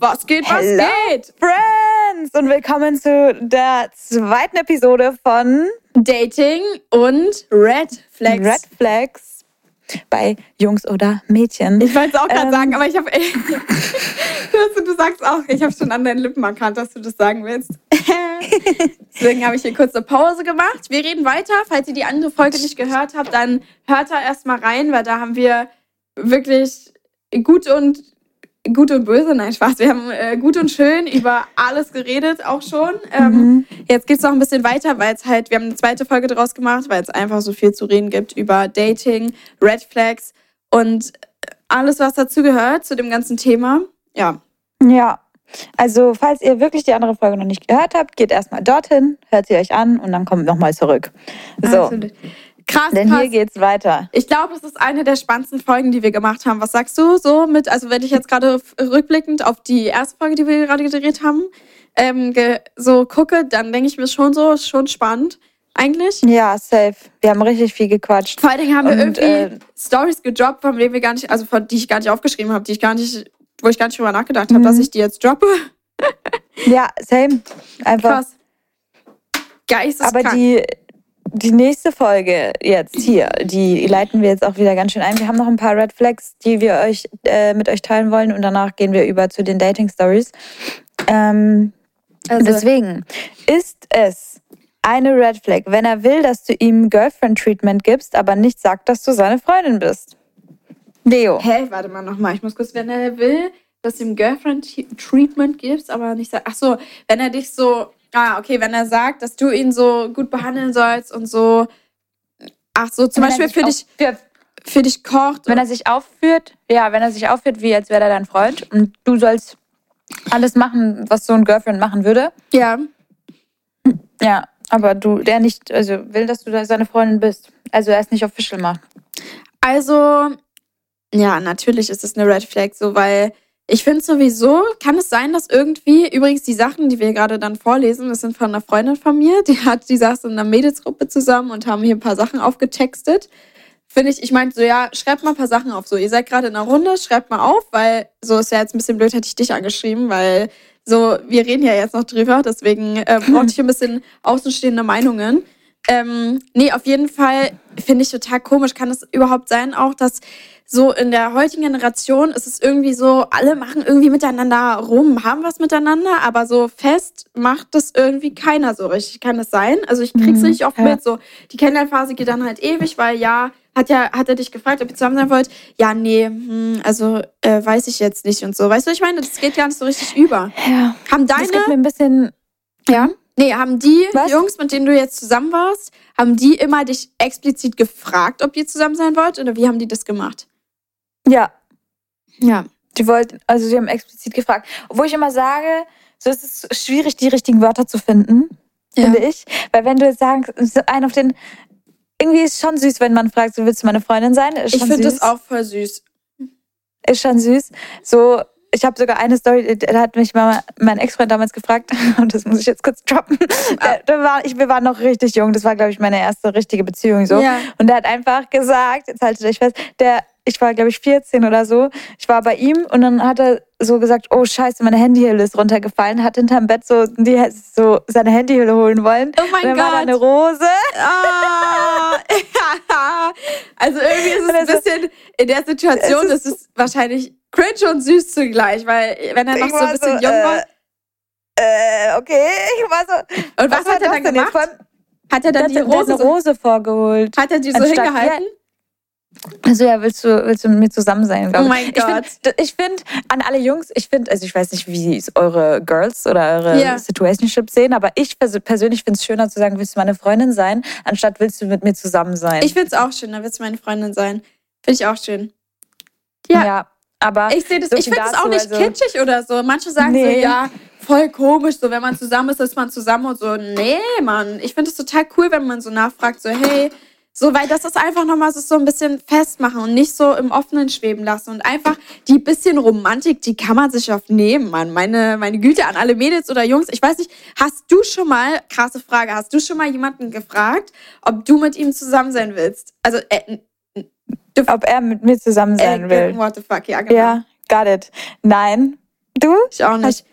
was geht, was Hello, geht? Friends! Und willkommen zu der zweiten Episode von Dating und Red Flags. Red Flags bei Jungs oder Mädchen. Ich wollte es auch gerade Ähm. sagen, aber ich habe. du, du sagst auch, ich habe schon an deinen Lippen erkannt, dass du das sagen willst. Deswegen habe ich hier kurz eine Pause gemacht. Wir reden weiter. Falls ihr die andere Folge nicht gehört habt, dann hört da erstmal rein, weil da haben wir wirklich gut und gut und böse, nein, Spaß. Wir haben äh, gut und schön über alles geredet, auch schon. Ähm, Jetzt geht es noch ein bisschen weiter, weil es halt, wir haben eine zweite Folge draus gemacht, weil es einfach so viel zu reden gibt über Dating, Red Flags und alles, was dazu gehört, zu dem ganzen Thema. Ja. Ja. Also, falls ihr wirklich die andere Folge noch nicht gehört habt, geht erstmal dorthin, hört sie euch an und dann kommt nochmal zurück. So, Absolut. Krass, denn krass. hier geht's weiter. Ich glaube, das ist eine der spannendsten Folgen, die wir gemacht haben. Was sagst du so mit, also wenn ich jetzt gerade rückblickend auf die erste Folge, die wir gerade gedreht haben, ähm, ge so gucke, dann denke ich mir schon so, ist schon spannend eigentlich. Ja, safe. Wir haben richtig viel gequatscht. Vor allen Dingen haben wir Und, irgendwie äh, Stories gedroppt, von denen wir gar nicht, also von die ich gar nicht aufgeschrieben habe, die ich gar nicht, wo ich gar nicht drüber nachgedacht habe, Mhm. dass ich die jetzt droppe. Ja, same. Einfach. Krass. Geisteskrank. Aber die, die nächste Folge jetzt hier, die leiten wir jetzt auch wieder ganz schön ein. Wir haben noch ein paar Red Flags, die wir euch äh, mit euch teilen wollen und danach gehen wir über zu den Dating Stories. Ähm, also, deswegen ist es eine Red Flag, wenn er will, dass du ihm Girlfriend Treatment gibst, aber nicht sagt, dass du seine Freundin bist. Leo. Hä, warte mal nochmal. Ich muss kurz, wenn er will, dass du ihm Girlfriend-Treatment gibst, aber nicht sagt. Ach so, wenn er dich so. Ah, okay, wenn er sagt, dass du ihn so gut behandeln sollst und so. Ach so, zum Wenn Beispiel für dich, aufführt- für dich kocht. Wenn er sich aufführt, ja, wenn er sich aufführt, wie als wäre er dein Freund und du sollst alles machen, was so ein Girlfriend machen würde. ja. Ja, aber du, der nicht, also will, dass du seine Freundin bist. Also er es nicht official macht. Also, ja, natürlich ist es eine Red Flag, so, weil ich finde sowieso, kann es sein, dass irgendwie, übrigens die Sachen, die wir gerade dann vorlesen, das sind von einer Freundin von mir, die hat, die saß in einer Mädelsgruppe zusammen und haben hier ein paar Sachen aufgetextet. Finde ich, ich meinte so, ja, schreibt mal ein paar Sachen auf. So, ihr seid gerade in einer Runde, schreibt mal auf, weil so ist ja jetzt ein bisschen blöd, hätte ich dich angeschrieben, weil so, wir reden ja jetzt noch drüber, deswegen äh, brauchte ich ein bisschen außenstehende Meinungen. Ähm, nee, auf jeden Fall finde ich total komisch. Kann es überhaupt sein, auch, dass so in der heutigen Generation ist es irgendwie so, alle machen irgendwie miteinander rum, haben was miteinander, aber so fest macht das irgendwie keiner so richtig. Kann das sein? Also ich krieg's Mhm, richtig oft ja. mit, so die Kennenlernphase geht dann halt ewig, weil ja, hat ja, hat er dich gefragt, ob ihr zusammen sein wollt? Ja, nee, hm, also äh, weiß ich jetzt nicht und so. Weißt du, ich meine, das geht gar nicht so richtig über. Ja. Haben Das gibt deine, mir ein bisschen. ja, nee, haben die Was? Jungs, mit denen du jetzt zusammen warst, haben die immer dich explizit gefragt, ob ihr zusammen sein wollt oder wie haben die das gemacht? Ja, Ja. die wollten, also sie haben explizit gefragt. Obwohl ich immer sage, so ist es schwierig, die richtigen Wörter zu finden, Ja. finde ich. Weil wenn du jetzt sagst, so einen auf den. Irgendwie ist es schon süß, wenn man fragt, so willst du meine Freundin sein? Ist Ich finde das auch voll süß. Ist schon süß. So, ich habe sogar eine Story, da hat mich mal mein Ex-Freund damals gefragt, und das muss ich jetzt kurz droppen. Der, der war, ich, wir waren noch richtig jung, das war, glaube ich, meine erste richtige Beziehung so. Ja. Und der hat einfach gesagt, jetzt haltet euch fest, der, ich war, glaube ich, 14 oder so, ich war bei ihm und dann hat er so gesagt, oh scheiße, meine Handyhülle ist runtergefallen, hat hinterm Bett so, die, so seine Handyhülle holen wollen. Oh mein und dann war da Gott. eine Rose. Ah, also irgendwie ist es ein bisschen, in der Situation es ist ist- es wahrscheinlich cringe und süß zugleich, weil wenn er noch so ein bisschen so, jung äh, war. Äh, okay, ich war so. Und was, war hat er dann gemacht? Hat er dann hat, die Rose, Rose vorgeholt. hat er die so Anstatt- hingehalten? Also ja, willst du, willst du mit mir zusammen sein, Oh mein ich. Gott. Ich finde, find, an alle Jungs, ich finde, also ich weiß nicht, wie eure Girls oder eure Ja. Situationships sehen, aber ich pers- persönlich finde es schöner zu sagen, willst du meine Freundin sein, anstatt willst du mit mir zusammen sein. Ich find's auch schön, da willst du meine Freundin sein. Finde ich auch schön. ja. ja. aber Ich sehe das, so ich finde es auch nicht also- kitschig oder so. Manche sagen so, Nee. ja, voll komisch, so wenn man zusammen ist, ist man zusammen und so. Nee, Mann. Ich finde es total cool, wenn man so nachfragt, so, hey, so, weil das ist einfach nochmal so, so ein bisschen festmachen und nicht so im Offenen schweben lassen. Und einfach die bisschen Romantik, die kann man sich oft nehmen, Mann. Meine, meine Güte an alle Mädels oder Jungs. Ich weiß nicht, hast du schon mal, krasse Frage, hast du schon mal jemanden gefragt, ob du mit ihm zusammen sein willst? Also, äh, ob er mit mir zusammen sein äh, will. what the fuck, ja, genau. Ja, got it. Nein. Du? Ich auch nicht.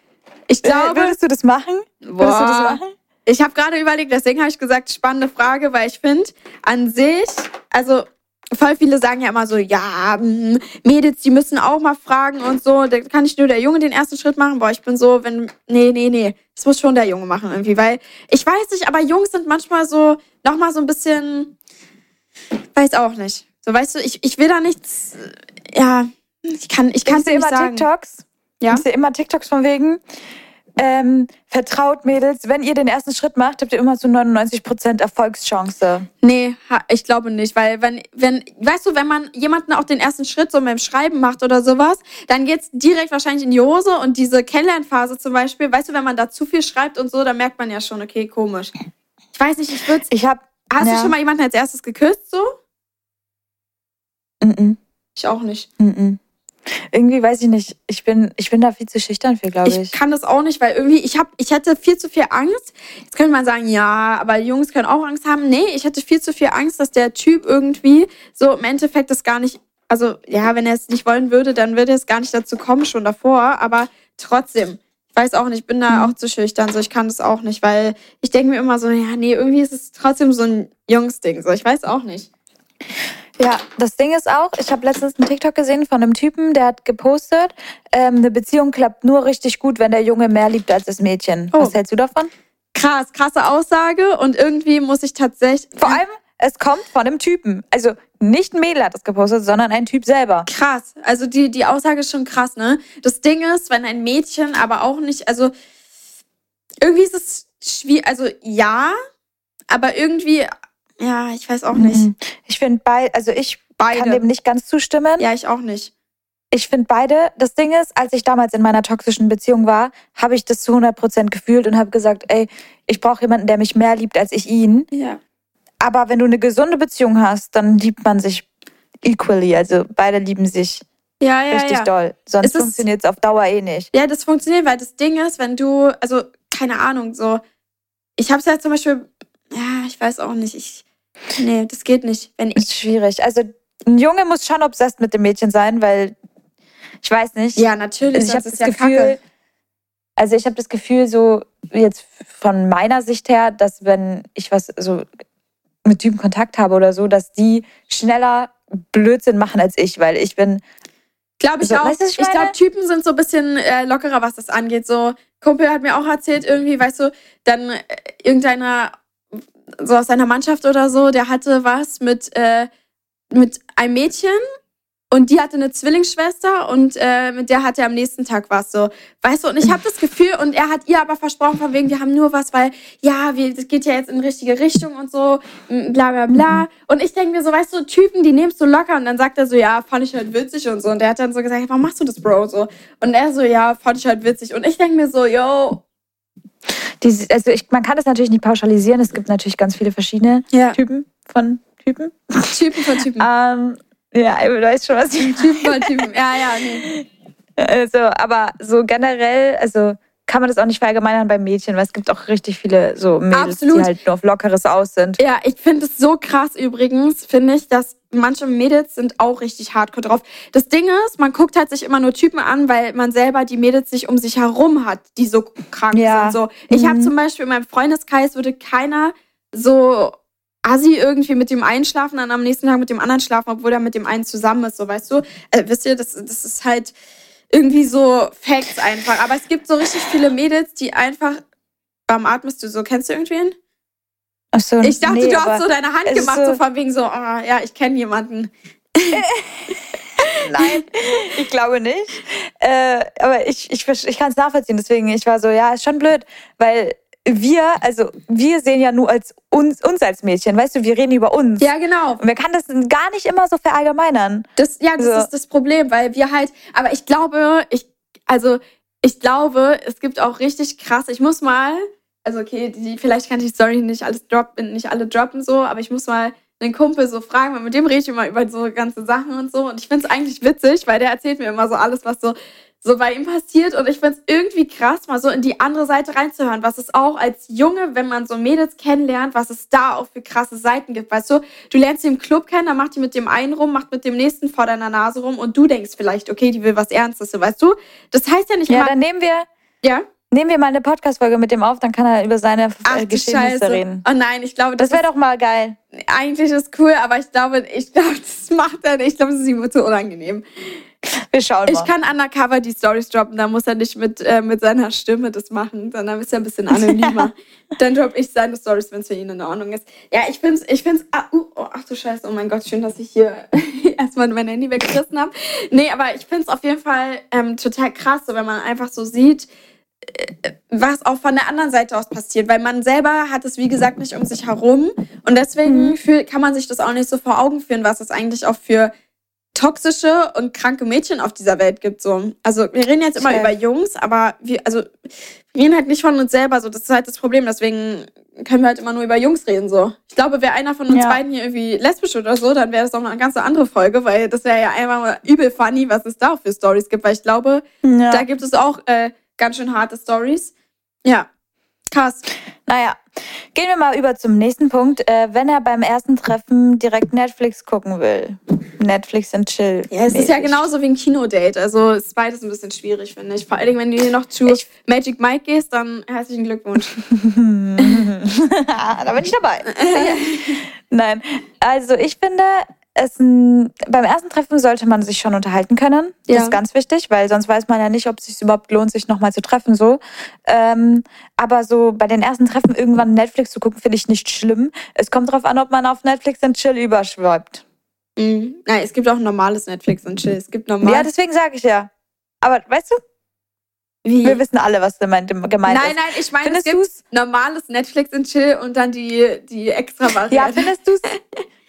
Ich Äh, glaube, Würdest du das machen? Würdest du das Boah. machen? Ich habe gerade überlegt, deswegen habe ich gesagt, spannende Frage, weil ich finde, an sich, also voll viele sagen ja immer so, ja, mm, Mädels, die müssen auch mal fragen und so. Da kann nicht nur der Junge den ersten Schritt machen. Boah, ich bin so, wenn, nee, nee, nee, das muss schon der Junge machen irgendwie, weil ich weiß nicht, aber Jungs sind manchmal so, nochmal so ein bisschen, weiß auch nicht. So, weißt du, ich, ich will da nichts, ja, ich kann, ich kann Ich es sehe nicht immer sagen. TikToks. Ja? Ich sehe immer TikToks von wegen, ähm, vertraut Mädels, wenn ihr den ersten Schritt macht, habt ihr immer zu 99% Erfolgschance. Nee, ich glaube nicht, weil wenn, wenn, weißt du, wenn man jemanden auch den ersten Schritt so dem Schreiben macht oder sowas, dann geht's direkt wahrscheinlich in die Hose und diese Kennenlernphase zum Beispiel, weißt du, wenn man da zu viel schreibt und so, dann merkt man ja schon, okay, komisch. Ich weiß nicht, ich würde Ich hab. Hast ja. du schon mal jemanden als erstes geküsst so? Mm -mm, Ich auch nicht. -mm. Irgendwie weiß ich nicht. Ich bin, ich bin da viel zu schüchtern für, glaube Ich ich. kann das auch nicht, weil irgendwie, ich hab, ich hätte viel zu viel Angst. Jetzt könnte man sagen, ja, aber Jungs können auch Angst haben. Nee, ich hätte viel zu viel Angst, dass der Typ irgendwie so im Endeffekt das gar nicht, also ja, wenn er es nicht wollen würde, dann würde es gar nicht dazu kommen, schon davor. Aber trotzdem, ich weiß auch nicht, ich bin da auch zu schüchtern, so ich kann das auch nicht, weil ich denke mir immer so, ja, nee, irgendwie ist es trotzdem so ein Jungsding, so ich weiß auch nicht. Ja, das Ding ist auch, ich habe letztens einen TikTok gesehen von einem Typen, der hat gepostet, ähm, eine Beziehung klappt nur richtig gut, wenn der Junge mehr liebt als das Mädchen. Oh. Was hältst du davon? Krass, krasse Aussage und irgendwie muss ich tatsächlich. Vor allem, es kommt von einem Typen. Also nicht ein Mädel hat das gepostet, sondern ein Typ selber. Krass. Also die, die Aussage ist schon krass, ne? Das Ding ist, wenn ein Mädchen aber auch nicht, also irgendwie ist es schwierig, also ja, aber irgendwie, ja, ich weiß auch nicht. Mhm. Ich finde beide, also ich kann Beide. dem nicht ganz zustimmen. Ja, ich auch nicht. Ich finde beide. Das Ding ist, als ich damals in meiner toxischen Beziehung war, habe ich das zu 100% gefühlt und habe gesagt, ey, ich brauche jemanden, der mich mehr liebt als ich ihn. Ja. Aber wenn du eine gesunde Beziehung hast, dann liebt man sich equally. Also beide lieben sich Ja, ja, richtig ja. doll. Sonst Es funktioniert es auf Dauer eh nicht. Ja, das funktioniert, weil das Ding ist, wenn du, also, keine Ahnung, so, ich hab's ja zum Beispiel, ja, ich weiß auch nicht, ich, nee, das geht nicht. Wenn ich, Ist schwierig. Also ein Junge muss schon obsessed mit dem Mädchen sein, weil ich weiß nicht. ja, natürlich, Also ich habe das ja Gefühl, kacke. also ich habe das Gefühl, so jetzt von meiner Sicht her, dass wenn ich was so mit Typen Kontakt habe oder so, dass die schneller Blödsinn machen als ich, weil ich bin Glaube ich So, auch. weißt du, ich ich glaube? Typen sind so ein bisschen äh, lockerer, was das angeht. So, Kumpel hat mir auch erzählt, irgendwie, weißt du, dann äh, irgendeiner, so aus seiner Mannschaft oder so, der hatte was mit, äh, mit einem Mädchen und die hatte eine Zwillingsschwester und äh, mit der hatte er am nächsten Tag was so. Weißt du, und ich habe das Gefühl, und er hat ihr aber versprochen, von wegen, wir haben nur was, weil, ja, wir, das geht ja jetzt in richtige Richtung und so, bla bla bla. Und ich denke mir so, weißt du, Typen, die nimmst du locker und dann sagt er so, ja, fand ich halt witzig und so. Und der hat dann so gesagt, warum machst du das, Bro? So. Und er so, ja, fand ich halt witzig. Und ich denke mir so, yo, die, also ich, man kann das natürlich nicht pauschalisieren. Es gibt natürlich ganz viele verschiedene Ja. Typen von Typen. Typen von Typen. Ähm, ja, du weißt schon, was ich Typen von Typen. Ja, ja, nee. Also, aber so generell, also kann man das auch nicht verallgemeinern bei Mädchen, weil es gibt auch richtig viele so Mädels, Absolut. die halt nur auf Lockeres aus sind. Ja, ich finde es so krass übrigens, finde ich, dass manche Mädels sind auch richtig hardcore drauf. Das Ding ist, man guckt halt sich immer nur Typen an, weil man selber die Mädels sich um sich herum hat, die so krank Ja. sind. So. Ich habe Mhm. zum Beispiel in meinem Freundeskreis würde keiner so assi irgendwie mit dem einen schlafen, dann am nächsten Tag mit dem anderen schlafen, obwohl er mit dem einen zusammen ist, so weißt du. Äh, wisst ihr, das, das ist halt irgendwie so Facts einfach. Aber es gibt so richtig viele Mädels, die einfach. Warum atmest du so? Kennst du irgendwen? Ach so, Ich dachte, nee, du hast so deine Hand gemacht, so- so von wegen so, ah, ja, ich kenne jemanden. Nein, ich glaube nicht. Äh, aber ich, ich, ich kann es nachvollziehen. Deswegen, ich war so, ja, ist schon blöd, weil wir, also wir sehen ja nur als uns, uns als Mädchen, weißt du, wir reden über uns. Ja, genau. Und man kann das gar nicht immer so verallgemeinern. Das, ja, das So. ist das Problem, weil wir halt, aber ich glaube, ich, also ich glaube, es gibt auch richtig krass, ich muss mal, also okay, die, vielleicht kann ich die Story nicht alles droppen, nicht alle droppen so, aber ich muss mal einen Kumpel so fragen, weil mit dem rede ich immer über so ganze Sachen und so und ich finde es eigentlich witzig, weil der erzählt mir immer so alles, was so so bei ihm passiert und ich finde es irgendwie krass, mal so in die andere Seite reinzuhören, was es auch als Junge, wenn man so Mädels kennenlernt, was es da auch für krasse Seiten gibt, weißt du? Du lernst sie im Club kennen, dann macht die mit dem einen rum, macht mit dem nächsten vor deiner Nase rum und du denkst vielleicht, okay, die will was Ernstes, weißt du? Das heißt ja nicht Ja, immer, dann nehmen wir, ja? Nehmen wir mal eine Podcast-Folge mit dem auf, dann kann er über seine Ach äh, Geschehnisse Scheiße. reden. Oh nein, ich glaube, Das das, wäre doch mal geil. eigentlich ist cool, aber ich glaube, ich glaube, das macht er nicht. Ich glaube, das ist ihm zu unangenehm. Wir schauen Ich mal. kann undercover die Stories droppen, da muss er nicht mit, äh, mit seiner Stimme das machen, sondern ist er ein bisschen anonymer. Dann droppe ich seine Stories, wenn es für ihn in Ordnung ist. Ja, ich finde es, ich find's, ah, uh, oh, ach du Scheiße, oh mein Gott, schön, dass ich hier erstmal mein Handy weggerissen habe. Nee, aber ich finde es auf jeden Fall ähm, total krass, so, wenn man einfach so sieht, äh, was auch von der anderen Seite aus passiert, weil man selber hat es, wie gesagt, nicht um sich herum und deswegen fühl, kann man sich das auch nicht so vor Augen führen, was es eigentlich auch für toxische und kranke Mädchen auf dieser Welt gibt. So. Also wir reden jetzt immer Safe. über Jungs, aber wir, also, wir reden halt nicht von uns selber. So. Das ist halt das Problem. Deswegen können wir halt immer nur über Jungs reden. So. Ich glaube, wäre einer von uns Ja. beiden hier irgendwie lesbisch oder so, dann wäre das auch noch eine ganz andere Folge, weil das wäre ja einfach mal übel funny, was es da auch für Stories gibt. Weil ich glaube, Ja. da gibt es auch äh, ganz schön harte Stories. Ja, krass. Naja, gehen wir mal über zum nächsten Punkt. Äh, wenn er beim ersten Treffen direkt Netflix gucken will. Netflix and Chill. Ja, es ist ja genauso wie ein Kinodate. Also ist beides ein bisschen schwierig, finde ich. Vor allen Dingen, wenn du hier noch zu Ich- Magic Mike gehst, dann herzlichen Glückwunsch. da bin ich dabei. Nein, also ich finde, es n- beim ersten Treffen sollte man sich schon unterhalten können. Das Ja. ist ganz wichtig, weil sonst weiß man ja nicht, ob es sich überhaupt lohnt, sich nochmal zu treffen. So. Ähm, aber so bei den ersten Treffen irgendwann Netflix zu gucken, finde ich nicht schlimm. Es kommt darauf an, ob man auf Netflix and Chill überschwappt. Mhm. Nein, es gibt auch ein normales Netflix und Chill. Es gibt normal. Ja, deswegen sage ich ja. Aber weißt du, Wie? wir wissen alle, was gemeint, gemeint Nein, ist. nein, ich meine, es Findest du's? gibt normales Netflix und Chill und dann die, die extra Ja, Variante. findest du's?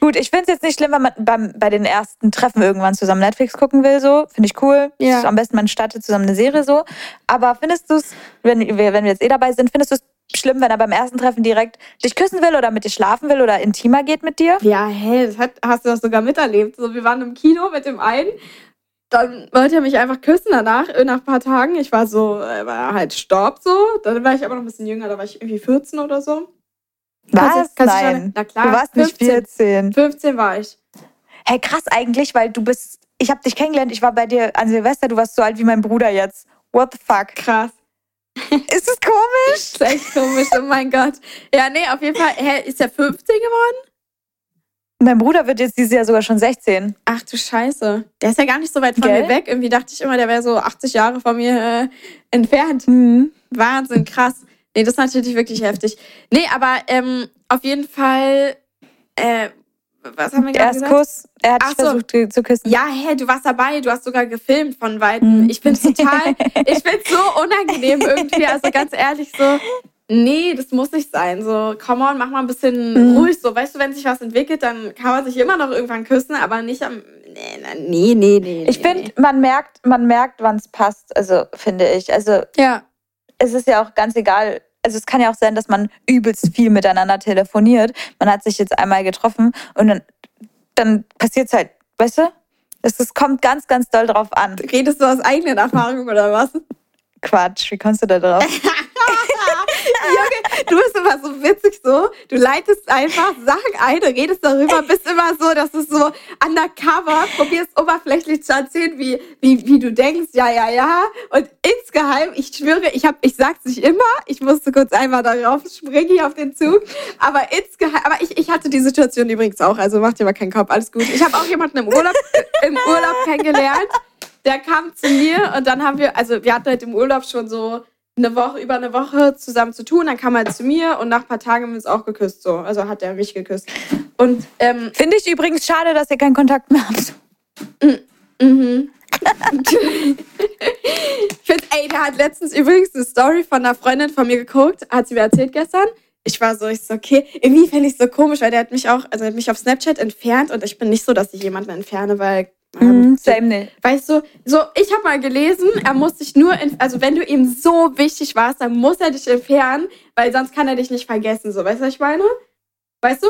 Gut, ich finde es jetzt nicht schlimm, wenn man beim, bei den ersten Treffen irgendwann zusammen Netflix gucken will, so. Finde ich cool. Ja. Am besten man startet zusammen eine Serie so. Aber findest du's, wenn wir, wenn wir jetzt eh dabei sind, findest du's schlimm, wenn er beim ersten Treffen direkt dich küssen will oder mit dir schlafen will oder intimer geht mit dir? Ja, hey, das hat, hast du das sogar miterlebt. So, wir waren im Kino mit dem einen. Dann wollte er mich einfach küssen danach, äh, nach ein paar Tagen. Ich war so, äh, war halt Stopp so. Dann war ich aber noch ein bisschen jünger, da war ich irgendwie 14 oder so. Du- Was? kannst du Nein. Na klar, du warst nicht 15. 14. 15 war ich. Hey, krass eigentlich, weil du bist, ich habe dich kennengelernt, ich war bei dir an Silvester, du warst so alt wie mein Bruder jetzt. What the fuck? Krass. Ist es komisch? Das ist echt komisch, oh mein Gott. Ja, nee, auf jeden Fall. Hä, ist er 15 geworden? Mein Bruder wird jetzt dieses Jahr sogar schon 16. Ach du Scheiße. Der ist ja gar nicht so weit von Gell? mir weg. Irgendwie dachte ich immer, der wäre so 80 Jahre von mir äh, entfernt. Mhm. Wahnsinn, krass. Nee, das ist natürlich wirklich heftig. Nee, aber ähm, auf jeden Fall, äh, was haben wir gerade gesagt? Erstkuss, er hat Ach so. versucht zu küssen. Ja, hä, du warst dabei, du hast sogar gefilmt von Weitem. Mhm. Ich find's total, ich find's so unangenehm irgendwie. Also ganz ehrlich, so, nee, das muss nicht sein. So, come on, mach mal ein bisschen Mhm. ruhig. So, weißt du, wenn sich was entwickelt, dann kann man sich immer noch irgendwann küssen, aber nicht am. Nee, nee, nee, nee. Ich nee, finde, man merkt, man merkt, wann es passt, also finde ich. Also nee. Ja. es ist ja auch ganz egal. Also es kann ja auch sein, dass man übelst viel miteinander telefoniert. Man hat sich jetzt einmal getroffen und dann, dann passiert es halt, weißt du? Es, es kommt ganz, ganz doll drauf an. Redest du aus eigenen Erfahrungen oder was? Quatsch, wie kommst du da drauf? Junge, du bist immer so witzig so. Du leitest einfach Sachen ein, du redest darüber, bist immer so, dass du so undercover probierst oberflächlich zu erzählen, wie, wie, wie du denkst, ja, ja, ja. Und insgeheim, ich schwöre, ich hab, ich sag's nicht immer, ich musste kurz einmal darauf springen hier auf den Zug. Aber insgeheim, aber ich, ich hatte die Situation übrigens auch, also mach dir mal keinen Kopf, alles gut. Ich habe auch jemanden im Urlaub, im Urlaub kennengelernt. Der kam zu mir und dann haben wir, also wir hatten halt im Urlaub schon so eine Woche, über eine Woche zusammen zu tun. Dann kam er zu mir und nach ein paar Tagen haben wir uns auch geküsst. So. Also hat er mich geküsst. Und ähm, Finde ich übrigens schade, dass ihr keinen Kontakt mehr habt. Mhm. ich finde, ey, der hat letztens übrigens eine Story von einer Freundin von mir geguckt, hat sie mir erzählt gestern. Ich war so, ich so, okay, irgendwie fände ich so komisch, weil der hat mich auch, also er hat mich auf Snapchat entfernt und ich bin nicht so, dass ich jemanden entferne, weil. Mhm, same nicht. Weißt du, so, ich habe mal gelesen, er muss dich nur, in, also wenn du ihm so wichtig warst, dann muss er dich entfernen, weil sonst kann er dich nicht vergessen, so, weißt du, was ich meine? Weißt du?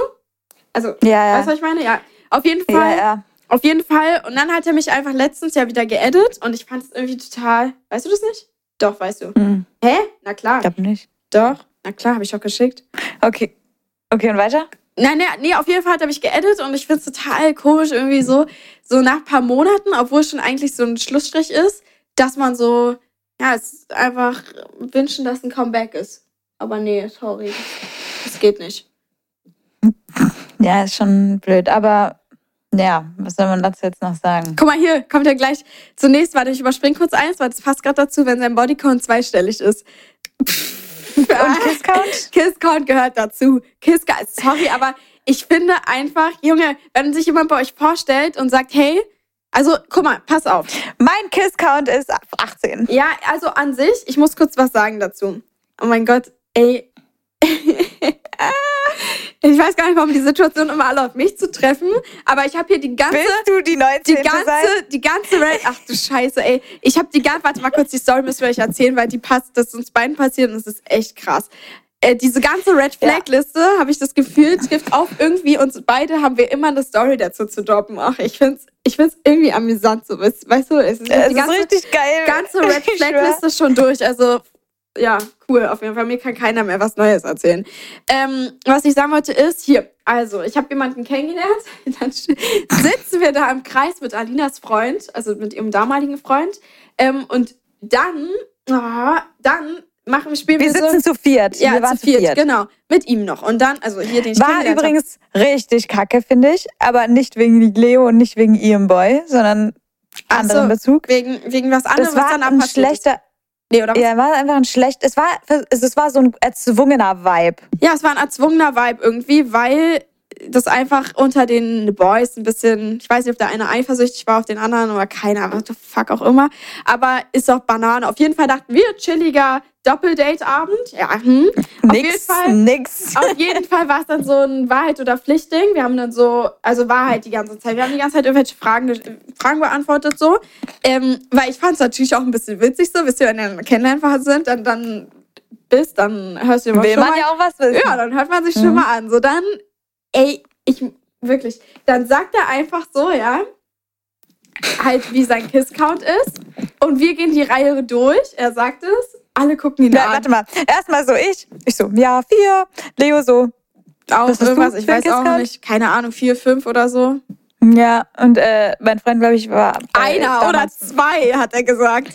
Also, Ja, weißt du, ja. was ich meine? Ja. Auf jeden Ja, Fall. ja. Auf jeden Fall. Und dann hat er mich einfach letztens ja wieder geedit und ich fand es irgendwie total. Weißt du das nicht? Doch, weißt du. Hm, Hä? Na klar. ich glaube nicht. Doch. Na klar, habe ich doch geschickt. Okay. Okay, und weiter? Nein, nee, nee, auf jeden Fall hat er mich geedit und ich finde es total komisch, irgendwie so, so nach ein paar Monaten, obwohl es schon eigentlich so ein Schlussstrich ist, dass man so, ja, es ist einfach wünschen, dass ein Comeback ist. Aber nee, sorry. Das geht nicht. Ja, ist schon blöd. Aber ja, was soll man dazu jetzt noch sagen? Guck mal hier, kommt er gleich. Zunächst, warte, ich überspringe kurz eins, weil das passt gerade dazu, wenn sein Bodycount zweistellig ist. Und Kisscount? Kisscount gehört dazu. Kisscount, sorry, aber ich finde einfach, Junge, wenn sich jemand bei euch vorstellt und sagt, hey, also guck mal, pass auf. Mein Kisscount ist 18. Ja, also an sich, ich muss kurz was sagen dazu. Oh mein Gott, ey. ich weiß gar nicht, warum die Situation immer alle auf mich zu treffen, aber ich habe hier die ganze Willst du die 19. die sein? ganze, die ganze Red. Ach du Scheiße, ey. Ich habe die ganze. Warte mal kurz, die Story müssen wir euch erzählen, weil die passt, das ist uns beiden passiert und es ist echt krass. Äh, diese ganze Red Flag Liste, habe ich das Gefühl, trifft auf irgendwie uns beide, haben wir immer eine Story dazu zu droppen. Ach, ich find's, ich find's irgendwie amüsant, so weißt, du, es ist Es die ist ganze, richtig geil. ganze Red Flag. Liste schon durch. Also ja, cool. Auf jeden Fall, mir kann keiner mehr was Neues erzählen. Ähm, was ich sagen wollte ist, hier, also, ich habe jemanden kennengelernt, dann sitzen wir da im Kreis mit Alinas Freund, also mit ihrem damaligen Freund, ähm, und dann, ah, dann machen wir, spielen Wir wir, sitzen so, zu viert. ja, wir waren zu viert, genau, mit ihm noch. Und dann, also hier, den ich War kennengelernt hab. übrigens richtig kacke, finde ich. Aber nicht wegen Leo und nicht wegen ihrem Boy, sondern anderen so, Bezug. Wegen, wegen was anderem, Das was war dann ein schlechter, Nee, oder was? ja, war einfach ein schlecht, es war, es war so ein erzwungener Vibe. Ja, es war ein erzwungener Vibe irgendwie, weil das einfach unter den Boys ein bisschen, ich weiß nicht, ob der eine eifersüchtig war auf den anderen oder keiner, the fuck auch immer. Aber ist doch Banane. Auf jeden Fall dachten wir, chilliger Doppeldate-Abend. Ja, hm. Auf jeden Nix, Fall. nix. Auf jeden Fall war es dann so ein Wahrheit- oder Pflichtding. Wir haben dann so, also Wahrheit die ganze Zeit. Wir haben die ganze Zeit irgendwelche Fragen, ge- Fragen beantwortet so. Ähm, weil ich fand es natürlich auch ein bisschen witzig so. Wenn ihr in einer Kennenlernphase sind, dann, dann bist, dann hörst du immer Will schon man mal, ja auch was wissen. ja, dann hört man sich Mhm. schon mal an. So dann, ey, ich wirklich, dann sagt er einfach so, ja, halt wie sein Kiss-Count ist. Und wir gehen die Reihe durch. Er sagt es. Alle gucken ihn Ja, an. warte mal. Erstmal so ich. Ich so, ja, vier. Leo so, Auch irgendwas, ich weiß auch nicht. Keine Ahnung, vier, fünf oder so. ja. Und äh, mein Freund, glaube ich, war. Einer oder zwei, hat er gesagt.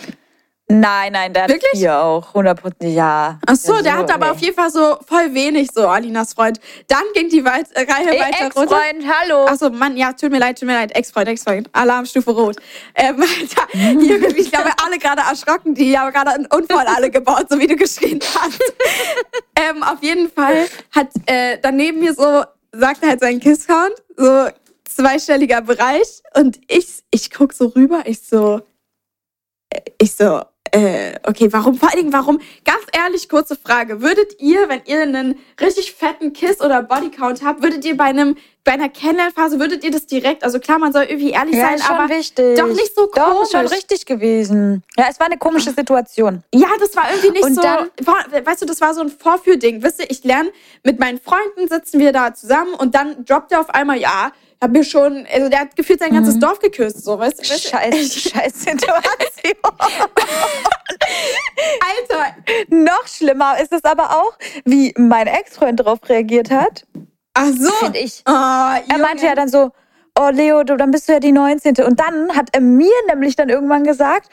Nein, nein, der hat Wirklich? vier auch. 100 ja. Ach so, ja, der hat aber nee. auf jeden Fall so voll wenig, so Alinas Freund. Dann ging die weit, äh, Reihe Ey, weiter runter. Ex-Freund, hallo. Achso, Mann, ja, tut mir leid, tut mir leid. Ex-Freund, Ex-Freund. Alarmstufe Rot. Ähm, Alter, hier, ich glaube, alle gerade erschrocken. Die haben gerade einen Unfall alle gebaut, so wie du geschrien hast. ähm, auf jeden Fall hat äh, daneben mir so, sagt er halt seinen Kiss-Count, so zweistelliger Bereich. Und ich, ich guck so rüber, ich so, äh, ich so, äh, okay, warum, vor allen Dingen, warum, ganz ehrlich, kurze Frage, würdet ihr, wenn ihr einen richtig fetten Kiss oder Bodycount habt, würdet ihr bei einem, bei einer Kennenlernphase, würdet ihr das direkt, also klar, man soll irgendwie ehrlich ja, sein, ist schon aber wichtig. doch nicht so Doch, ist schon komisch. richtig gewesen. Ja, es war eine komische Situation. Ja, das war irgendwie nicht Und so. dann- weißt du, das war so ein Vorführding. Wisst ihr, ich lerne mit meinen Freunden, sitzen wir da zusammen und dann droppt er auf einmal, ja, hab mir schon, also der hat gefühlt sein ganzes Dorf geküsst, so, weißt du? Weißt? Scheiß, scheiß Situation. Alter, Noch schlimmer ist es aber auch, wie mein Ex-Freund darauf reagiert hat. ach so. Finde ich. Oh, Er meinte ja dann so, oh Leo, du, dann bist du ja die 19. Und dann hat er mir nämlich dann irgendwann gesagt,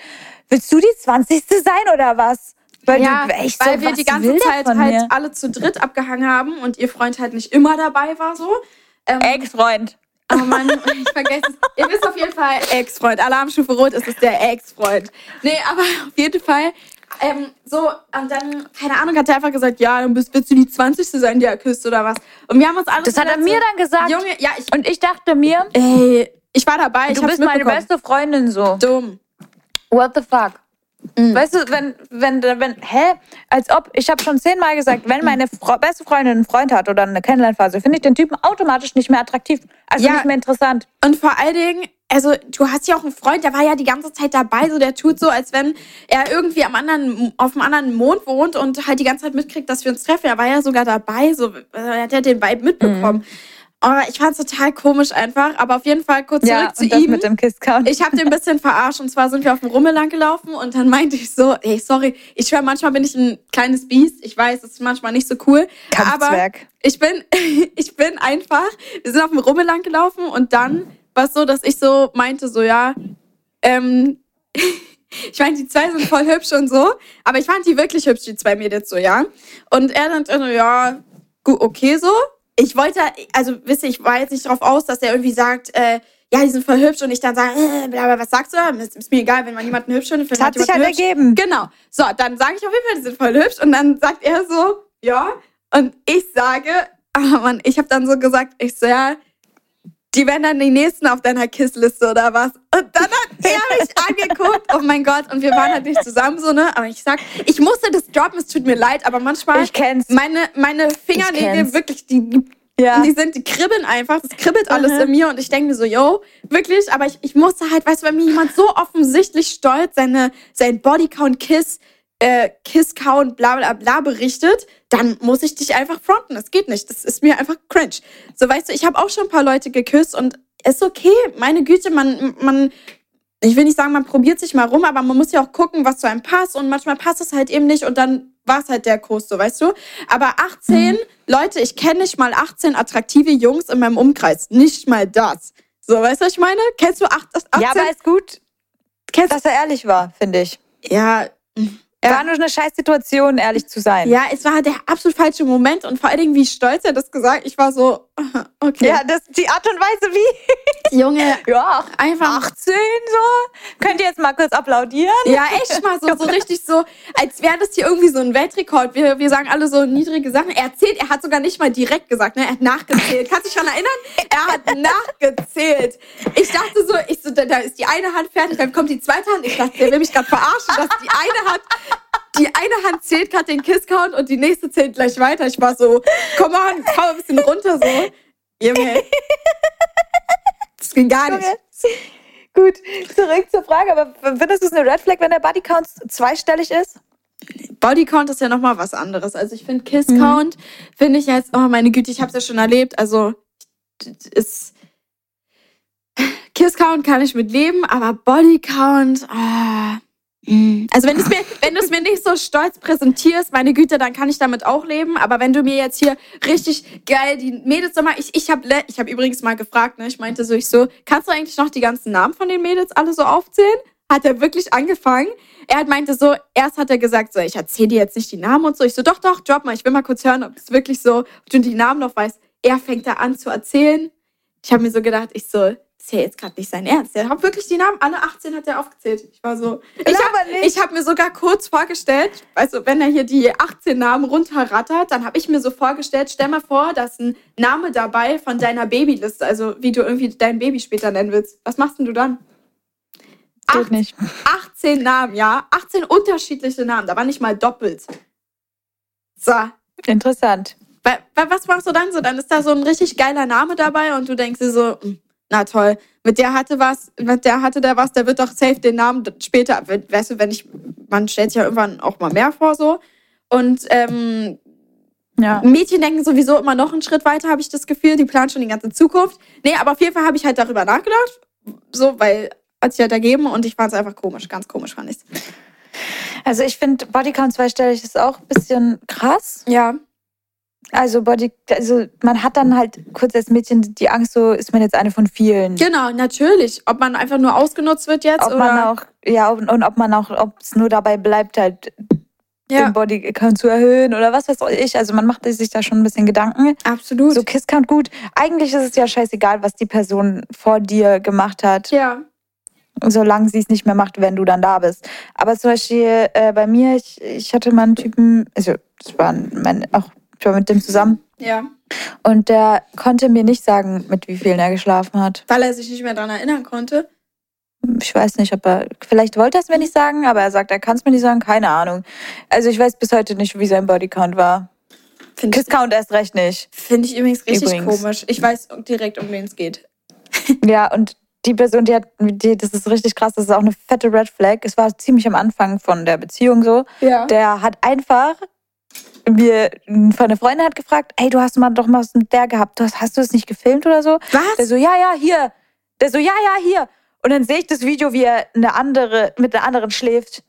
willst du die 20. sein oder was? Weil ja, du echt weil so, wir die ganze Zeit halt mir? alle zu dritt abgehangen haben und ihr Freund halt nicht immer dabei war so. Ähm, Ex-Freund. Oh Mann, ich vergesse es. Ihr wisst auf jeden Fall, Ex-Freund. Alarmstufe Rot ist es der Ex-Freund. Nee, aber auf jeden Fall ähm, so, und dann, keine Ahnung, hat er einfach gesagt, ja, dann bist, willst du die 20. sein, die er küsst oder was. Und wir haben uns alles Das hat er mir dann gesagt. Junge, ja, ich, Und ich dachte mir, ey, ich war dabei, ich du hab's bist meine beste Freundin so. Dumm. What the fuck? Mhm. Weißt du, wenn, wenn, wenn, hä? Als ob, ich habe schon zehnmal gesagt, wenn meine Fre beste Freundin einen Freund hat oder eine Kennenlernphase, finde ich den Typen automatisch nicht mehr attraktiv. Also Ja. nicht mehr interessant. Und vor allen Dingen, also du hast ja auch einen Freund, der war ja die ganze Zeit dabei, so der tut so, als wenn er irgendwie am anderen, auf einem anderen Mond wohnt und halt die ganze Zeit mitkriegt, dass wir uns treffen. Er war ja sogar dabei, so er hat ja den Vibe mitbekommen. Aber ich fand's total komisch einfach. Aber auf jeden Fall kurz zurück zu ihm. mit dem Kiss-Count. Ich habe den ein bisschen verarscht und zwar sind wir auf dem Rummel lang gelaufen und dann meinte ich so, ey, sorry, ich schwör, manchmal bin ich ein kleines Biest. Ich weiß, das ist manchmal nicht so cool. Aber Kampfzwerg. ich bin, ich bin einfach, wir sind auf dem Rummel lang gelaufen und dann war es so, dass ich so meinte, so, ja, ähm, ich meine, die zwei sind voll hübsch und so, aber ich fand die wirklich hübsch, die zwei Mädels so, ja. Und er dann, ja, gut, okay so. Ich wollte, also wisst ihr, ich war jetzt nicht drauf aus, dass er irgendwie sagt, äh, ja, die sind voll hübsch und ich dann sage, äh, bla, bla, was sagst du? Ist, ist mir egal, wenn man jemanden hübsch findet. Das hat sich halt hübsch. ergeben. Genau. So, dann sage ich auf jeden Fall, die sind voll hübsch. Und dann sagt er so, ja. Und ich sage, ah Mann, ich habe dann so gesagt, ich so, ja, die werden dann die nächsten auf deiner Kissliste oder was. Und dann hat er mich angeguckt, oh mein Gott, und wir waren halt nicht zusammen so, ne? Aber ich sag, ich musste das droppen, es tut mir leid, aber manchmal, Ich kenn's. meine, meine Fingernägel wirklich, die, die Ja. die sind, die kribbeln einfach, das kribbelt alles Mhm. in mir und ich denke mir so, yo, wirklich, aber ich, ich musste halt, weißt du, wenn mir jemand so offensichtlich stolz seine, sein Bodycount Kiss, äh, Kiss Count, bla bla bla berichtet, dann muss ich dich einfach fronten. Das geht nicht. Das ist mir einfach cringe. So, weißt du, ich habe auch schon ein paar Leute geküsst und ist okay. Meine Güte, man, man, ich will nicht sagen, man probiert sich mal rum, aber man muss ja auch gucken, was zu einem passt und manchmal passt es halt eben nicht und dann war es halt der Kurs, so weißt du. Aber 18, Mhm. Leute, ich kenne nicht mal 18 attraktive Jungs in meinem Umkreis. Nicht mal das. So, weißt du, was ich meine? Kennst du 8, 18? Ja, aber ist gut, kennst dass er ehrlich war, finde ich. ja, Ja. War nur eine scheiß Situation, ehrlich zu sein. ja, es war der absolut falsche Moment und vor allen Dingen, wie stolz er das gesagt Ich war so, okay. Ja, das, die Art und Weise wie. Junge, Ja, einfach 18 so. Könnt ihr jetzt mal kurz applaudieren? Ja, echt mal so, so richtig so, als wäre das hier irgendwie so ein Weltrekord. Wir, wir sagen alle so niedrige Sachen. Er erzählt, er hat sogar nicht mal direkt gesagt, ne? Er hat nachgezählt. Kannst du dich schon erinnern? Er hat nachgezählt. Ich dachte so, ich so, da, da ist die eine Hand fertig, dann kommt die zweite Hand. Ich dachte, der will mich gerade verarschen, dass die eine Hand, die eine Hand zählt gerade den Kiss-Count und die nächste zählt gleich weiter. Ich war so, komm on, mal ein bisschen runter so. Junge. Das ging gar nicht. Gut, zurück zur Frage. Aber findest du es eine Red Flag, wenn der Bodycount zweistellig ist? Bodycount ist ja nochmal was anderes. Also ich finde Kiss Count, finde ich jetzt, oh meine Güte, ich habe es ja schon erlebt. Also ist Kiss Count kann ich mit leben, aber Body Count, ah, mm. Also wenn du es mir, mir nicht so stolz präsentierst, meine Güte, dann kann ich damit auch leben. Aber wenn du mir jetzt hier richtig geil die Mädels nochmal, ich, ich habe ich hab übrigens mal gefragt, ne, ich meinte so, ich so, kannst du eigentlich noch die ganzen Namen von den Mädels alle so aufzählen? Hat er wirklich angefangen? Er hat meinte so, erst hat er gesagt, so, ich erzähle dir jetzt nicht die Namen und so. Ich so, doch, doch, drop mal, ich will mal kurz hören, ob es wirklich so, ob du die Namen noch weißt. Er fängt da an zu erzählen. Ich habe mir so gedacht, ich so, das ist ja jetzt gerade nicht sein Ernst. Er hat wirklich die Namen, alle 18 hat er aufgezählt. Ich war so, ich habe hab mir sogar kurz vorgestellt, also wenn er hier die 18 Namen runterrattert, dann habe ich mir so vorgestellt, stell mal vor, da ist ein Name dabei von deiner Babyliste, also wie du irgendwie dein Baby später nennen willst. Was machst denn du dann? Geht Acht- nicht. 18 Namen, ja? 18 unterschiedliche Namen, da war nicht mal doppelt. So. Interessant. Wa- wa- Was machst du dann so? Dann ist da so ein richtig geiler Name dabei und du denkst dir so, "Hm, na toll, mit der hatte was, mit der hatte der was, der wird doch safe den Namen später, we- weißt du, wenn ich, man stellt sich ja irgendwann auch mal mehr vor so. Und ähm, Ja. Mädchen denken sowieso immer noch einen Schritt weiter, habe ich das Gefühl. Die planen schon die ganze Zukunft. Nee, aber auf jeden Fall habe ich halt darüber nachgedacht. So, weil hat sich halt ergeben und ich fand es einfach komisch. Ganz komisch fand ich Also ich finde Bodycount zweistellig ist auch ein bisschen krass. Ja. Also Body, also man hat dann halt kurz als Mädchen die Angst, so ist man jetzt eine von vielen. Genau, natürlich. Ob man einfach nur ausgenutzt wird jetzt Ob oder. man auch, ja, und, und ob man auch, ob es nur dabei bleibt, halt ja, den Bodycount zu erhöhen oder was weiß ich. Also man macht sich da schon ein bisschen Gedanken. absolut. So Kisscount gut. Eigentlich ist es ja scheißegal, was die Person vor dir gemacht hat. ja. solange sie es nicht mehr macht, wenn du dann da bist. Aber zum Beispiel äh, bei mir, ich, ich hatte mal einen Typen, also das war mein, auch ich war mit dem zusammen. Ja. Und der konnte mir nicht sagen, mit wie vielen er geschlafen hat. Weil er sich nicht mehr daran erinnern konnte. Ich weiß nicht, ob er, vielleicht wollte er es mir nicht sagen, aber er sagt, er kann es mir nicht sagen, keine Ahnung. Also ich weiß bis heute nicht, wie sein Bodycount war. Finde ich, Kisscount erst recht nicht. find ich übrigens richtig Übrigens. komisch. Ich weiß direkt, um wen es geht. Ja, und die Person, die hat, die, das ist richtig krass, das ist auch eine fette Red Flag. Es war ziemlich am Anfang von der Beziehung so. Ja. Der hat einfach mir von einer Freundin hat gefragt, ey, du hast mal doch mal was mit der gehabt, du hast, hast du es nicht gefilmt oder so? Der Was? so, ja, ja, hier. Der so, ja, ja, hier. Und dann sehe ich das Video, wie er eine andere, mit einer anderen schläft.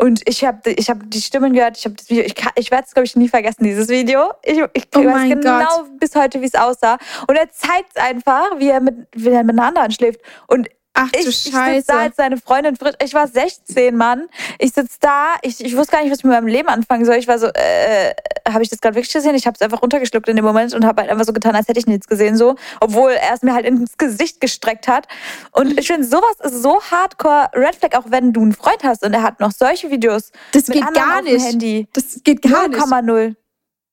Und ich habe ich hab die Stimmen gehört, ich habe das Video, ich, kann- ich werde es, glaube ich, nie vergessen, dieses Video. Ich, ich Oh weiß genau Gott. bis heute, wie es aussah. Und er zeigt einfach, wie er mit, wie er mit einer anderen schläft. Und Ach ich, du ich sitze da Scheiße. als seine Freundin. Ich war 16, Mann. Ich sitze da. Ich, ich wusste gar nicht, was ich mit meinem Leben anfangen soll. Ich war so, äh, habe ich das gerade wirklich gesehen? Ich habe es einfach runtergeschluckt in dem Moment und habe halt einfach so getan, als hätte ich nichts gesehen, so. Obwohl er es mir halt ins Gesicht gestreckt hat. Und ich finde, sowas ist so hardcore Red Flag, auch wenn du einen Freund hast und er hat noch solche Videos Das mit geht gar nicht. Handy. Das geht gar nicht. 0,0.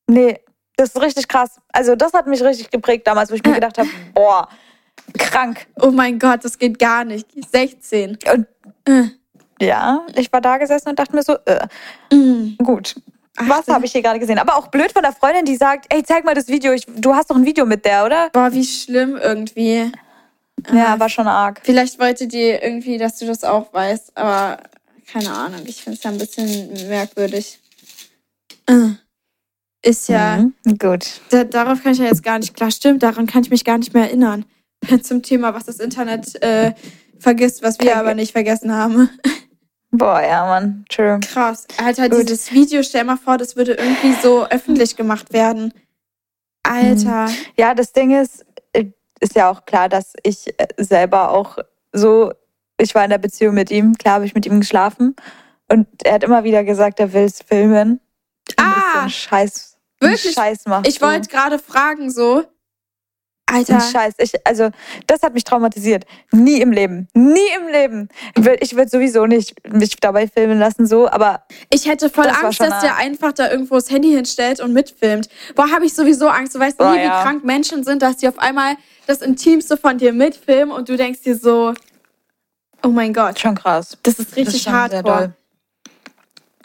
Nee, das ist richtig krass. Also das hat mich richtig geprägt damals, wo ich mir gedacht habe, boah, krank. Oh mein Gott, das geht gar nicht. 16. Und Äh. ja, ich war da gesessen und dachte mir so, äh, Mm. gut. Was habe ich hier gerade gesehen? Aber auch blöd von der Freundin, die sagt, ey, zeig mal das Video. Ich, du hast doch ein Video mit der, oder? Boah, wie schlimm irgendwie. Ja, war schon arg. Vielleicht wollte die irgendwie, dass du das auch weißt, aber keine Ahnung. Ich finde es ja ein bisschen merkwürdig. Äh. Ist ja, Mhm. Gut. da, darauf kann ich ja jetzt gar nicht, klar stimmt, daran kann ich mich gar nicht mehr erinnern. Zum Thema, was das Internet äh, vergisst, was wir Verge- aber nicht vergessen haben. Boah, ja, Mann. True. Krass. Alter, Gut. dieses Video, stell mal vor, das würde irgendwie so öffentlich gemacht werden. Alter. Ja, das Ding ist, äh, ist ja auch klar, dass ich äh, selber auch so, ich war in der Beziehung mit ihm, klar habe ich mit ihm geschlafen. Und er hat immer wieder gesagt, er will es filmen. Und Ah, Scheiß. wirklich? Scheiß macht. Ich wollte gerade fragen, so. Alter. Scheiß. Ich, also, das hat mich traumatisiert. Nie im Leben. Nie im Leben. Ich würd- Ich würde sowieso nicht mich dabei filmen lassen, so, aber Ich hätte voll Das Angst, dass der einfach da irgendwo das Handy hinstellt und mitfilmt. Boah, habe ich sowieso Angst. Du weißt Boah, nie, wie ja. krank Menschen sind, dass die auf einmal das Intimste von dir mitfilmen und du denkst dir so, oh mein Gott, schon krass. das ist richtig sehr hardcore.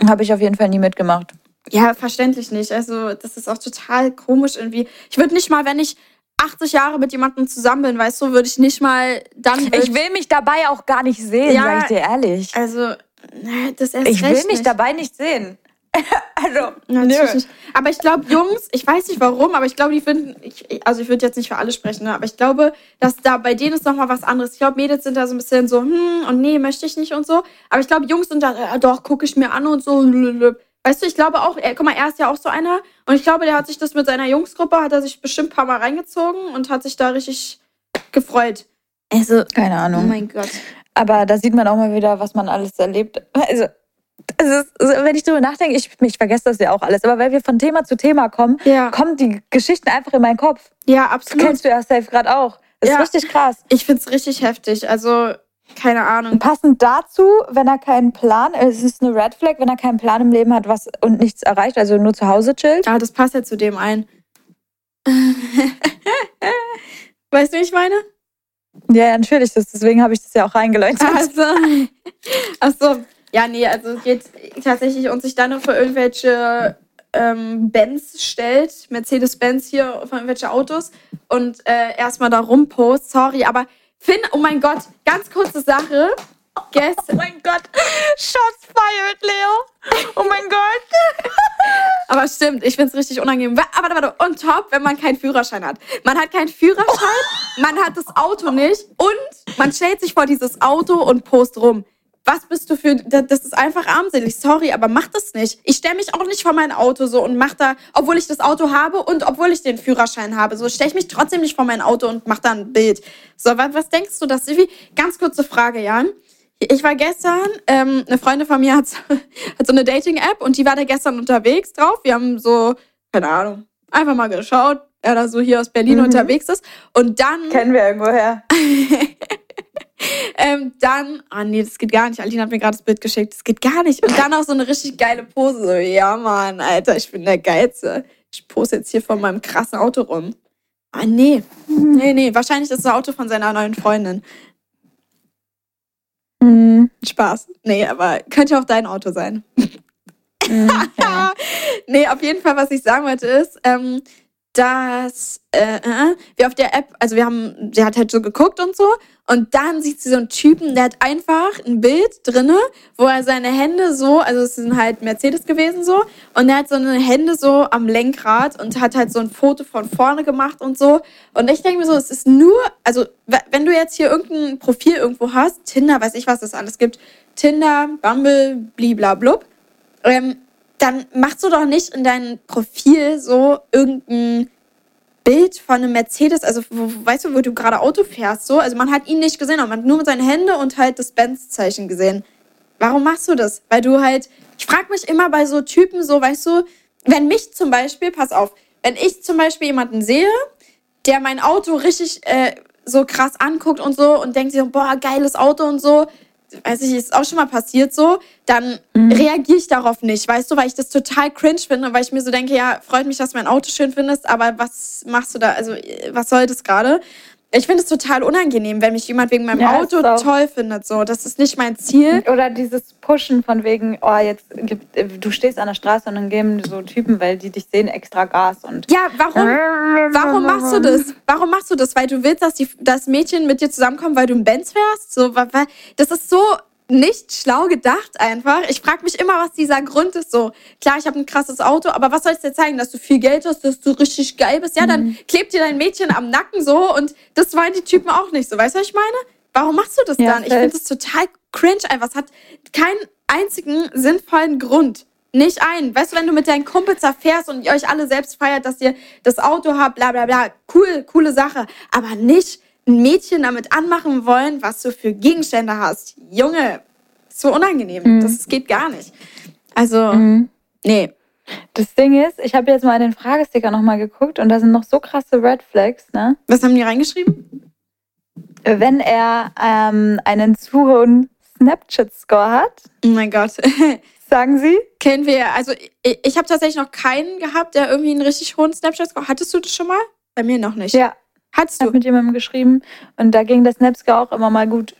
Habe ich auf jeden Fall nie mitgemacht. Ja, verständlich nicht. Also, das ist auch total komisch irgendwie. Ich würde nicht mal, wenn ich 80 Jahre mit jemandem zusammen bin, weißt du, würde ich nicht mal dann. Ich will mich dabei auch gar nicht sehen, Ja. sag ich dir ehrlich. Also, das erst Ich will mich nicht. dabei nicht sehen. also, Natürlich nö. nicht. Aber ich glaube, Jungs, ich weiß nicht warum, aber ich glaube, die finden, ich, also ich würde jetzt nicht für alle sprechen, ne, aber ich glaube, dass da bei denen ist nochmal was anderes. Ich glaube, Mädels sind da so ein bisschen so, hm, und nee, möchte ich nicht und so. Aber ich glaube, Jungs sind da, äh, doch, gucke ich mir an und so. Weißt du, ich glaube auch, er, guck mal, er ist ja auch so einer. Und ich glaube, der hat sich das mit seiner Jungsgruppe, hat er sich bestimmt ein paar Mal reingezogen und hat sich da richtig gefreut. Also, Keine oh Ahnung. mein Gott. Aber da sieht man auch mal wieder, was man alles erlebt. Also, es ist, also, wenn ich drüber nachdenke, ich, ich vergesse das ja auch alles. Aber weil wir von Thema zu Thema kommen, Ja, kommen die Geschichten einfach in meinen Kopf. ja, Das absolut. kennst du ja safe gerade auch. Das Ja. ist richtig krass. Ich find's richtig heftig. Also, keine Ahnung. Passend dazu, wenn er keinen Plan, es ist eine Red Flag, wenn er keinen Plan im Leben hat was und nichts erreicht, also nur zu Hause chillt. Ja, das passt ja zu dem ein. weißt du, wie ich meine? Ja, ja, natürlich. Das, deswegen habe ich das ja auch reingeläutet. Also, ach so. Ja, nee, also es geht tatsächlich und sich dann noch für irgendwelche ähm, Benz stellt, Mercedes-Benz hier, für irgendwelche Autos und äh, erstmal da rumpost. Sorry, aber Finn, oh mein Gott, ganz kurze Sache. Gest Oh mein Gott. Shots fired, Leo. Oh mein Gott. Aber stimmt, ich find's richtig unangenehm. Aber warte, warte, on top, wenn man keinen Führerschein hat. Man hat keinen Führerschein, man hat das Auto nicht und man stellt sich vor dieses Auto und post rum. Was bist du für. da- Das ist einfach armselig. Sorry, aber mach das nicht. Ich stelle mich auch nicht vor mein Auto so und mach da, obwohl ich das Auto habe und obwohl ich den Führerschein habe, so stelle ich mich trotzdem nicht vor mein Auto und mach da ein Bild. So, was, was denkst du, das irgendwie? Ganz kurze Frage, Jan. Ich war gestern, ähm, eine Freundin von mir hat, so- hat so eine Dating-App und die war da gestern unterwegs drauf. Wir haben so, keine Ahnung, einfach mal geschaut, wer da so hier aus Berlin Mhm. unterwegs ist. Und dann, Kennen wir irgendwoher. ähm, dann, ah nee, das geht gar nicht. Aline hat mir gerade das Bild geschickt. Das geht gar nicht. Und dann auch so eine richtig geile Pose. So, ja, Mann, Alter, ich bin der Geilste. Ich pose jetzt hier vor meinem krassen Auto rum. Ah, nee. Nee, nee. Wahrscheinlich ist das Auto von seiner neuen Freundin. Mhm. Spaß. Nee, aber könnte auch dein Auto sein. Mhm, ja. nee, auf jeden Fall, was ich sagen wollte, ist, ähm, dass äh, äh, wir auf der App, also wir haben, sie hat halt so geguckt und so, und dann sieht sie so einen Typen, der hat einfach ein Bild drinne, wo er seine Hände so, also es sind halt Mercedes gewesen so, und er hat so eine Hände so am Lenkrad und hat halt so ein Foto von vorne gemacht und so. Und ich denke mir so, es ist nur, also wenn du jetzt hier irgendein Profil irgendwo hast, Tinder, weiß ich was es alles gibt, Tinder, Bumble, bliblablub, ähm, dann machst du doch nicht in dein Profil so irgendein Bild von einem Mercedes, also wo, weißt du, wo du gerade Auto fährst, so. Also man hat ihn nicht gesehen, aber man hat nur seine Hände und halt das Benz-Zeichen gesehen. Warum machst du das? Weil du halt, ich frage mich immer bei so Typen so, weißt du, wenn mich zum Beispiel, pass auf, wenn ich zum Beispiel jemanden sehe, der mein Auto richtig äh, so krass anguckt und so und denkt sich, boah, geiles Auto und so, weiß ich, ist auch schon mal passiert so, dann reagiere ich darauf nicht, weißt du, weil ich das total cringe finde, weil ich mir so denke, ja, freut mich, dass du mein Auto schön findest, aber was machst du da, also äh, was soll das gerade? Ich finde es total unangenehm, wenn mich jemand wegen meinem Ja, Auto toll findet, so, das ist nicht mein Ziel. Oder dieses Pushen von wegen, oh, jetzt gibt, du stehst an der Straße und dann geben so Typen, weil die dich sehen, extra Gas und. Ja, warum? Warum machst du das? Warum machst du das? Weil du willst, dass die, das Mädchen mit dir zusammenkommt, weil du ein Benz fährst? So, wa- das ist so nicht schlau gedacht einfach. Ich frage mich immer, was dieser Grund ist. So, klar, ich habe ein krasses Auto, aber was soll es dir zeigen, dass du viel Geld hast, dass du richtig geil bist? Ja, dann klebt dir dein Mädchen am Nacken so und das wollen die Typen auch nicht so. Weißt du, was ich meine? Warum machst du das Ja, dann? Ich finde das total cringe einfach. Es hat keinen einzigen sinnvollen Grund. Nicht einen. Weißt du, wenn du mit deinen Kumpels da fährst und ihr euch alle selbst feiert, dass ihr das Auto habt, bla bla bla, cool, coole Sache. Aber nicht ein Mädchen damit anmachen wollen, was du für Gegenstände hast. Junge, so unangenehm. Das geht gar nicht. Also, nee. Das Ding ist, ich habe jetzt mal in den Fragesticker nochmal geguckt und da sind noch so krasse Red Flags, ne? Was haben die reingeschrieben? Wenn er ähm, einen zu hohen Snapchat-Score hat, Oh mein Gott. sagen sie. Kennen wir, also ich, ich habe tatsächlich noch keinen gehabt, der irgendwie einen richtig hohen Snapchat-Score Hattest du das schon mal? Bei mir noch nicht. Ja, Hattest du? mit jemandem geschrieben und da ging der Snap-Score auch immer mal gut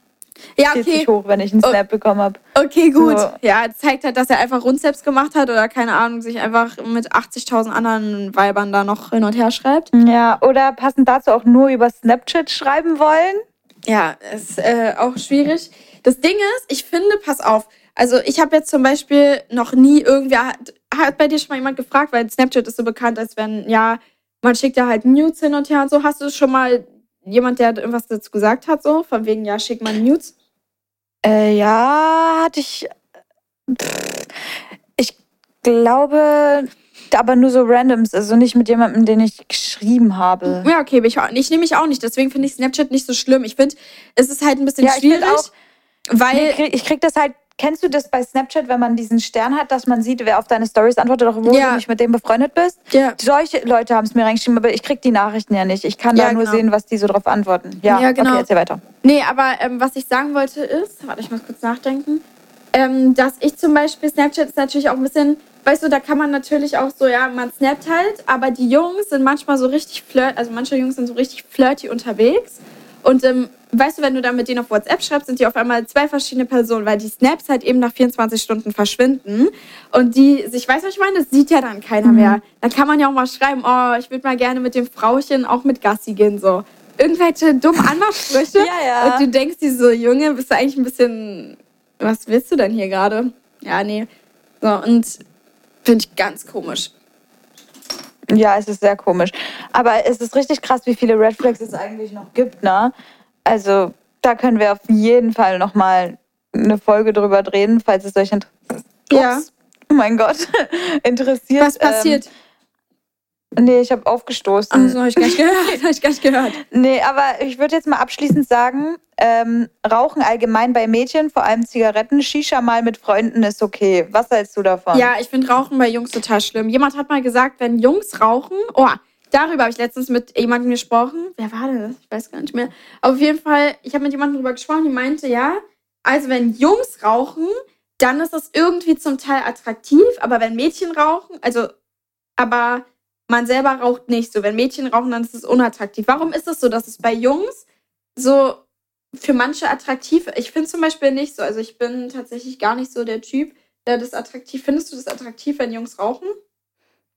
Ja, 40 okay. hoch, wenn ich einen Oh. Snap bekommen habe. Okay, gut. So. Ja, das zeigt halt, dass er einfach Rundsteps gemacht hat oder keine Ahnung, sich einfach mit 80.000 anderen Weibern da noch hin und her schreibt. Ja, oder passend dazu auch nur über Snapchat schreiben wollen. Ja, ist äh, auch schwierig. Das Ding ist, ich finde, pass auf, also ich habe jetzt zum Beispiel noch nie irgendwer, hat, hat bei dir schon mal jemand gefragt, weil Snapchat ist so bekannt, als wenn, ja, man schickt ja halt Nudes hin und her und so. Hast du schon mal jemand, der irgendwas dazu gesagt hat, so? Von wegen, ja, schick mal Nudes? Äh, ja, hatte ich. Pff, Ich glaube, aber nur so randoms, also nicht mit jemandem, den ich geschrieben habe. Ja, okay, ich, ich nehme mich auch nicht. Deswegen finde ich Snapchat nicht so schlimm. Ich finde, es ist halt ein bisschen Ja, schwierig, auch- weil. Krieg, ich krieg das halt. Kennst du das bei Snapchat, wenn man diesen Stern hat, dass man sieht, wer auf deine Stories antwortet, obwohl Ja. du nicht mit dem befreundet bist? ja. Solche Leute haben es mir reingeschrieben, aber ich krieg die Nachrichten ja nicht. Ich kann Ja, da nur genau. sehen, was die so drauf antworten. Ja, Ja, genau. okay, erzähl weiter. Nee, aber ähm, was ich sagen wollte ist, warte, ich muss kurz nachdenken, ähm, dass ich zum Beispiel, Snapchat ist natürlich auch ein bisschen, weißt du, da kann man natürlich auch so, ja, man snappt halt, aber die Jungs sind manchmal so richtig flirt, also manche Jungs sind so richtig flirty unterwegs. Und ähm, weißt du, wenn du dann mit denen auf WhatsApp schreibst, sind die auf einmal zwei verschiedene Personen, weil die Snaps halt eben nach 24 Stunden verschwinden. Und die sich, weißt du, was ich meine? Das sieht ja dann keiner mehr. Dann kann man ja auch mal schreiben, oh, ich würde mal gerne mit dem Frauchen auch mit Gassi gehen, so. Irgendwelche dummen Anmachsprüche. Ja, ja. Und du denkst dir so, Junge, bist du eigentlich ein bisschen, was willst du denn hier gerade? Ja, nee. So, und finde ich ganz komisch. Ja, es ist sehr komisch. Aber es ist richtig krass, wie viele Red Flags es eigentlich noch gibt, ne? Also, da können wir auf jeden Fall nochmal eine Folge drüber drehen, falls es euch interessiert. Ja. Oh mein Gott, interessiert. Was passiert? Ähm, nee, ich habe aufgestoßen. Ach so, habe ich gar nicht gehört. Habe ich gar nicht gehört. Nee, aber ich würde jetzt mal abschließend sagen, ähm, Rauchen allgemein bei Mädchen, vor allem Zigaretten, Shisha mal mit Freunden ist okay. Was hältst du davon? Ja, ich finde Rauchen bei Jungs total schlimm. Jemand hat mal gesagt, wenn Jungs rauchen, oh, darüber habe ich letztens mit jemandem gesprochen. Wer war das? Ich weiß gar nicht mehr. Aber auf jeden Fall, ich habe mit jemandem darüber gesprochen, die meinte, ja, also wenn Jungs rauchen, dann ist das irgendwie zum Teil attraktiv, aber wenn Mädchen rauchen, also, aber man selber raucht nicht so. Wenn Mädchen rauchen, dann ist es unattraktiv. Warum ist es so, dass es bei Jungs so für manche attraktiv ist? Ich finde zum Beispiel nicht so. Also ich bin tatsächlich gar nicht so der Typ, der das attraktiv. Findest du das attraktiv, wenn Jungs rauchen?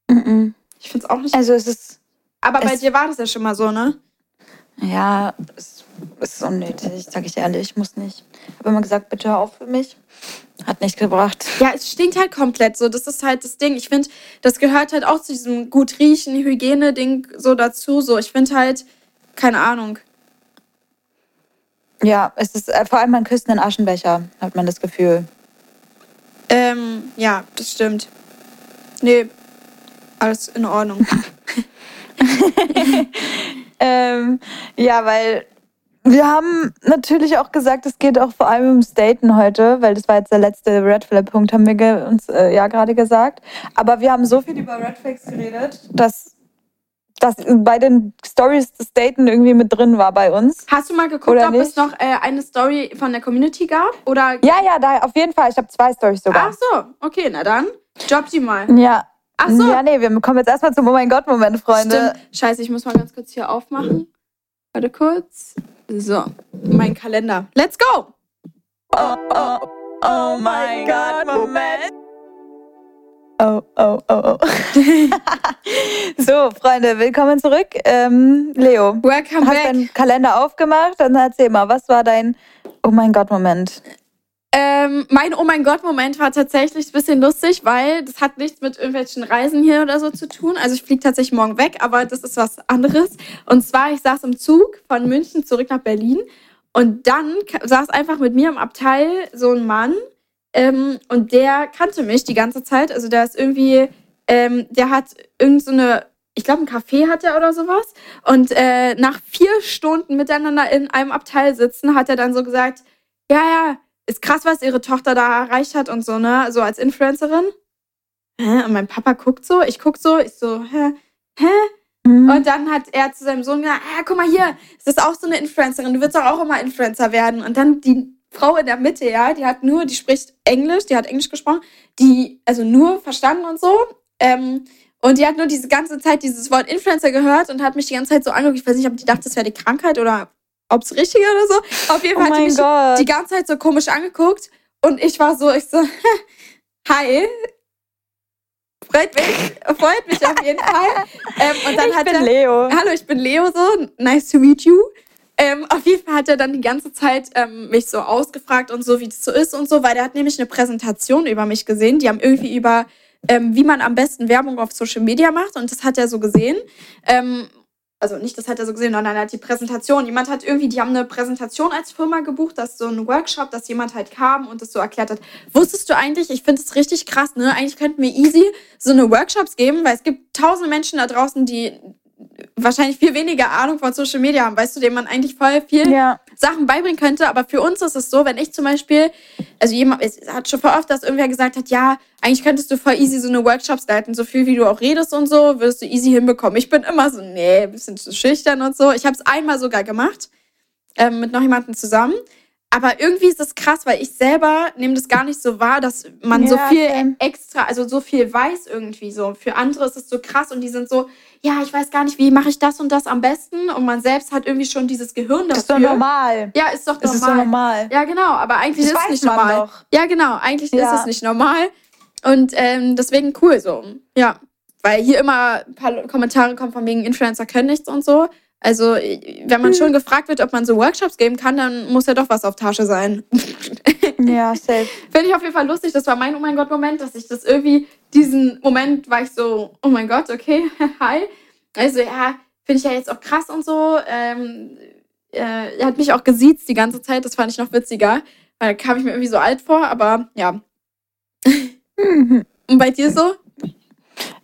Mm -mm. Ich finde es auch nicht. Also es ist. Aber bei es- dir war das ja schon mal so, ne? Ja, es ist unnötig, sage ich ehrlich. Ich muss nicht. Ich habe immer gesagt, bitte hör auf für mich. Hat nicht gebracht. Ja, es stinkt halt komplett so. Das ist halt das Ding. Ich finde, das gehört halt auch zu diesem gut riechen, Hygiene-Ding so dazu. So, ich finde halt, keine Ahnung. Ja, es ist äh, vor allem man küsst einen Aschenbecher, hat man das Gefühl. Ähm, ja, das stimmt. Nee, alles in Ordnung. Ähm, ja, weil wir haben natürlich auch gesagt, es geht auch vor allem ums Daten heute, weil das war jetzt der letzte Red Flag Punkt, haben wir uns äh, ja gerade gesagt. Aber wir haben so viel über Red Flags geredet, dass, dass bei den Stories das Daten irgendwie mit drin war bei uns. Hast du mal geguckt, Oder ob es nicht? noch äh, eine Story von der Community gab? Oder. Ja, ja, da auf jeden Fall. Ich habe zwei Stories sogar. Ach so, okay, na dann. Drop die mal. Ja. Ach so. Ja, nee, wir kommen jetzt erstmal zum Oh mein Gott-Moment, Freunde. Stimmt. Scheiße, ich muss mal ganz kurz hier aufmachen. Warte kurz. So, mein Kalender. Let's go! Oh, oh, oh mein Gott, Moment. Oh, oh, oh, oh. so, Freunde, willkommen zurück. Ähm, Leo, Welcome hast back. deinen Kalender aufgemacht? Dann erzähl mal, was war dein Oh mein Gott-Moment? Ähm, mein Oh mein Gott-Moment war tatsächlich ein bisschen lustig, weil das hat nichts mit irgendwelchen Reisen hier oder so zu tun. Also ich fliege tatsächlich morgen weg, aber das ist was anderes. Und zwar, ich saß im Zug von München zurück nach Berlin und dann saß einfach mit mir im Abteil so ein Mann ähm, und der kannte mich die ganze Zeit. Also der ist irgendwie, ähm, der hat irgend so eine, ich glaube ein Café hat er oder sowas. Und äh, nach vier Stunden miteinander in einem Abteil sitzen, hat er dann so gesagt, ja, ja, ist krass, was ihre Tochter da erreicht hat und so, ne? So als Influencerin. Hä? Und mein Papa guckt so, ich guck so, ich so, hä? Hä? Hm? Und dann hat er zu seinem Sohn gesagt, ah, guck mal hier, es ist auch so eine Influencerin, du willst doch auch immer Influencer werden. Und dann die Frau in der Mitte, ja, die hat nur, die spricht Englisch, die hat Englisch gesprochen, die, also nur verstanden und so. Ähm, und die hat nur diese ganze Zeit dieses Wort Influencer gehört und hat mich die ganze Zeit so angeguckt. Ich weiß nicht, ob die dachte, das wäre die Krankheit oder ob es richtig oder so. Auf jeden Oh Fall hat die mich Gott. die ganze Zeit so komisch angeguckt und ich war so, ich so, hi. Freut mich, freut mich auf jeden Fall. Ähm, und dann ich hat bin er, Leo. hallo, ich bin Leo so, nice to meet you. Ähm, auf jeden Fall hat er dann die ganze Zeit ähm, mich so ausgefragt und so, wie das so ist und so, weil der hat nämlich eine Präsentation über mich gesehen. Die haben irgendwie über, ähm, wie man am besten Werbung auf Social Media macht und das hat er so gesehen. Also nicht, das hat er so gesehen, sondern er hat die Präsentation. Jemand hat irgendwie, die haben eine Präsentation als Firma gebucht, das ist so ein Workshop, dass jemand halt kam und das so erklärt hat. Wusstest du eigentlich, ich finde es richtig krass, ne? Eigentlich könnten wir easy so eine Workshops geben, weil es gibt tausende Menschen da draußen, die wahrscheinlich viel weniger Ahnung von Social Media haben, weißt du, denen man eigentlich voll viel Ja. Sachen beibringen könnte. Aber für uns ist es so, wenn ich zum Beispiel, also jemand, es hat schon voll oft, dass irgendwer gesagt hat, ja, eigentlich könntest du voll easy so eine Workshops leiten, so viel wie du auch redest und so, würdest du easy hinbekommen. Ich bin immer so, nee, ein bisschen zu schüchtern und so. Ich habe es einmal sogar gemacht, ähm, mit noch jemandem zusammen. Aber irgendwie ist es krass, weil ich selber nehme das gar nicht so wahr, dass man so Ja, viel same. extra, also so viel weiß irgendwie so. Für andere ist es so krass und die sind so, ja, ich weiß gar nicht, wie mache ich das und das am besten. Und man selbst hat irgendwie schon dieses Gehirn Das dafür. ist doch normal. Ja, ist doch normal. Das ist so normal. Ja, genau, aber eigentlich Das ist es nicht normal. doch. Ja, genau, eigentlich Ja. ist es nicht normal. Und ähm, deswegen cool so. Ja, weil hier immer ein paar Kommentare kommen von wegen Influencer können nichts und so. Also, wenn man Hm. schon gefragt wird, ob man so Workshops geben kann, dann muss ja doch was auf Tasche sein. Ja, safe. Finde ich auf jeden Fall lustig. Das war mein Oh mein Gott-Moment, dass ich das irgendwie, diesen Moment war ich so, oh mein Gott, okay, hi. Also, ja, finde ich ja jetzt auch krass und so. Ähm, äh, er hat mich auch gesiezt die ganze Zeit, das fand ich noch witziger. Weil da kam ich mir irgendwie so alt vor, aber ja. Und bei dir so?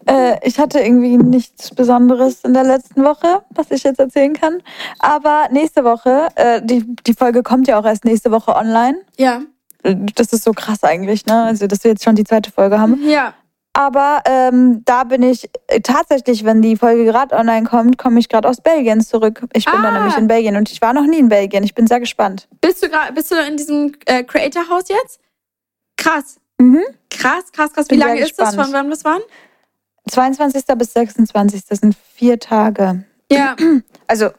Äh, ich hatte irgendwie nichts Besonderes in der letzten Woche, was ich jetzt erzählen kann. Aber nächste Woche, äh, die, die Folge kommt ja auch erst nächste Woche online. Ja. Das ist so krass eigentlich, ne? Also, dass wir jetzt schon die zweite Folge haben. Ja. Aber ähm, da bin ich äh, tatsächlich, wenn die Folge gerade online kommt, komme ich gerade aus Belgien zurück. Ich bin Ah. dann nämlich in Belgien und ich war noch nie in Belgien. Ich bin sehr gespannt. Bist du gerade, bist du in diesem äh, Creator House jetzt? Krass. Mhm. Krass, krass, krass. Wie Bin lange ist das? gespannt. Von wann bis wann? 22. bis 26. Das sind vier Tage. Ja. Also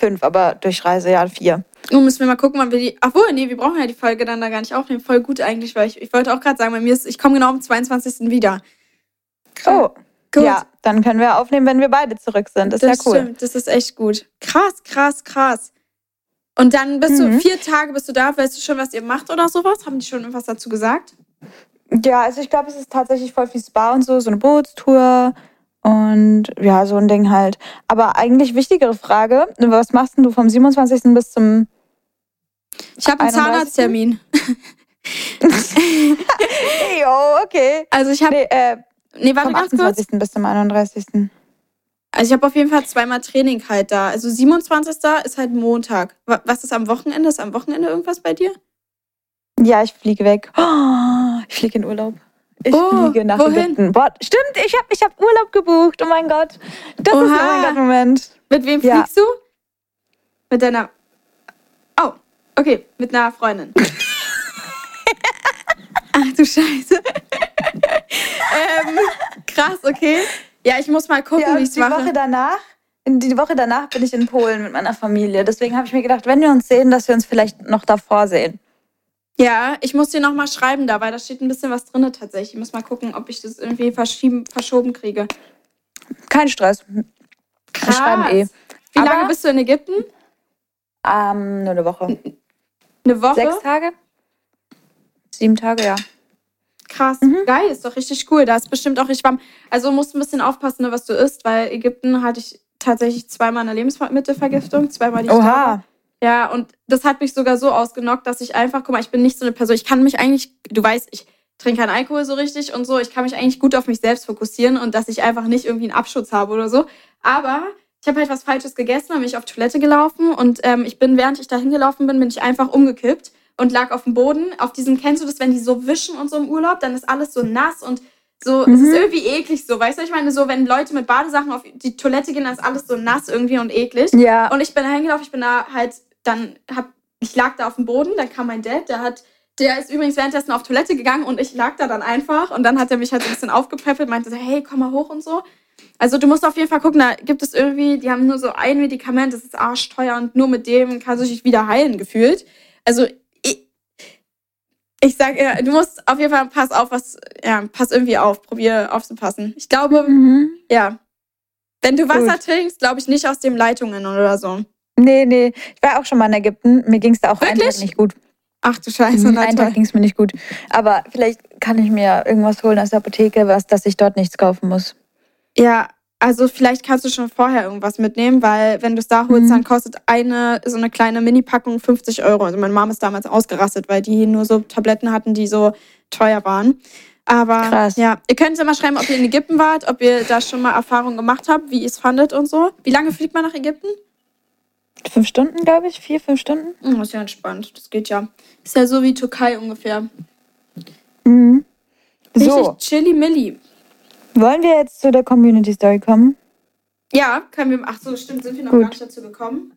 fünf, aber durch Reise ja vier. Nun müssen wir mal gucken, wann wir die. Ach wohl, nee, wir brauchen ja die Folge dann da gar nicht aufnehmen. Voll gut eigentlich, weil ich, ich wollte auch gerade sagen, bei mir ist, ich komme genau am 22. wieder. Oh, Gut. ja, dann können wir aufnehmen, wenn wir beide zurück sind. Das ist ja cool. stimmt, das ist echt gut. Krass, krass, krass. Und dann bist du Mhm. vier Tage bist du da, weißt du schon, was ihr macht oder sowas? Haben die schon irgendwas dazu gesagt? Ja, also ich glaube, es ist tatsächlich voll viel Spa und so, so eine Bootstour und ja, so ein Ding halt. Aber eigentlich wichtigere Frage, was machst denn du vom 27. bis zum... Ich habe einen 31.. Zahnarzttermin. Hey, oh, okay. Also ich habe, Nee, äh, nee, warte vom ganz kurz. 28. bis zum 31. Also ich habe auf jeden Fall zweimal Training halt da. Also 27. ist halt Montag. Wa- Was ist am Wochenende? Ist am Wochenende irgendwas bei dir? Ja, ich fliege weg. Oh, ich fliege in Urlaub. Ich Oh, fliege nach wohin? Ägypten. Boah, stimmt, ich habe ich hab Urlaub gebucht. Oh mein Gott. Das ist Oha. oh mein Gott, Moment. Mit wem Ja. fliegst du? Mit deiner. Oh, okay, mit einer Freundin. Ach du Scheiße. ähm, krass, okay. Ja, ich muss mal gucken, Ja, wie ich es die mache. Woche danach, in die Woche danach bin ich in Polen mit meiner Familie. Deswegen habe ich mir gedacht, wenn wir uns sehen, dass wir uns vielleicht noch davor sehen. Ja, ich muss dir nochmal schreiben da, weil da steht ein bisschen was drin tatsächlich. Ich muss mal gucken, ob ich das irgendwie verschieben, verschoben kriege. Kein Stress. Wir schreiben eh. Wie Aber- lange bist du in Ägypten? Ähm, nur eine Woche. Eine Woche? Sechs Tage? Sieben Tage, ja. Krass, Mhm. geil, ist doch richtig cool. Da ist bestimmt auch richtig warm. Also musst ein bisschen aufpassen, ne, was du isst, weil Ägypten hatte ich tatsächlich zweimal eine Lebensmittelvergiftung, zweimal die. Oha. Ja, und das hat mich sogar so ausgenockt, dass ich einfach, guck mal, ich bin nicht so eine Person, ich kann mich eigentlich, du weißt, ich trinke keinen Alkohol so richtig und so, ich kann mich eigentlich gut auf mich selbst fokussieren und dass ich einfach nicht irgendwie einen Abschutz habe oder so. Aber ich habe halt was Falsches gegessen, dann bin ich auf Toilette gelaufen und ähm, ich bin, während ich da hingelaufen bin, bin ich einfach umgekippt und lag auf dem Boden. Auf diesem, kennst du das, wenn die so wischen und so im Urlaub, dann ist alles so nass und so, es Mhm. ist irgendwie eklig so, weißt du, ich meine, so, wenn Leute mit Badesachen auf die Toilette gehen, dann ist alles so nass irgendwie und eklig. Ja. Und ich bin da hingelaufen, ich bin da halt, dann hab, ich lag da auf dem Boden, dann kam mein Dad, der hat, der ist übrigens währenddessen auf Toilette gegangen und ich lag da dann einfach und dann hat er mich halt so ein bisschen aufgepäppelt, meinte so, hey, komm mal hoch und so. Also du musst auf jeden Fall gucken, da gibt es irgendwie, die haben nur so ein Medikament, das ist arschteuer und nur mit dem kannst du dich wieder heilen gefühlt. Also ich, ich sag, ja, du musst auf jeden Fall, pass auf, was, ja, pass irgendwie auf, probier aufzupassen. Ich glaube, Mhm. ja. Wenn du Wasser Gut. trinkst, glaube ich nicht aus den Leitungen oder so. Nee, nee. Ich war auch schon mal in Ägypten. Mir ging es da auch einen Wirklich? Tag nicht gut. Ach du Scheiße, Mhm, einen. Tag ging es mir nicht gut. Aber vielleicht kann ich mir irgendwas holen aus der Apotheke, was, dass ich dort nichts kaufen muss. Ja, also vielleicht kannst du schon vorher irgendwas mitnehmen, weil wenn du es da holst, Mhm. dann kostet eine, so eine kleine Mini-Packung 50 Euro. Also meine Mom ist damals ausgerastet, weil die nur so Tabletten hatten, die so teuer waren. Aber Krass. ja, ihr könnt ja mal schreiben, ob ihr in Ägypten wart, ob ihr da schon mal Erfahrungen gemacht habt, wie ihr es fandet und so. Wie lange fliegt man nach Ägypten? Fünf Stunden, glaube ich. Vier, fünf Stunden. Hm, ist ja entspannt, das geht ja. Ist ja so wie Türkei ungefähr. Mhm. So, Richtig chilly-milli. wollen wir jetzt zu der Community Story kommen? Ja, können wir. Ach so, stimmt, sind wir noch Gut. gar nicht dazu gekommen.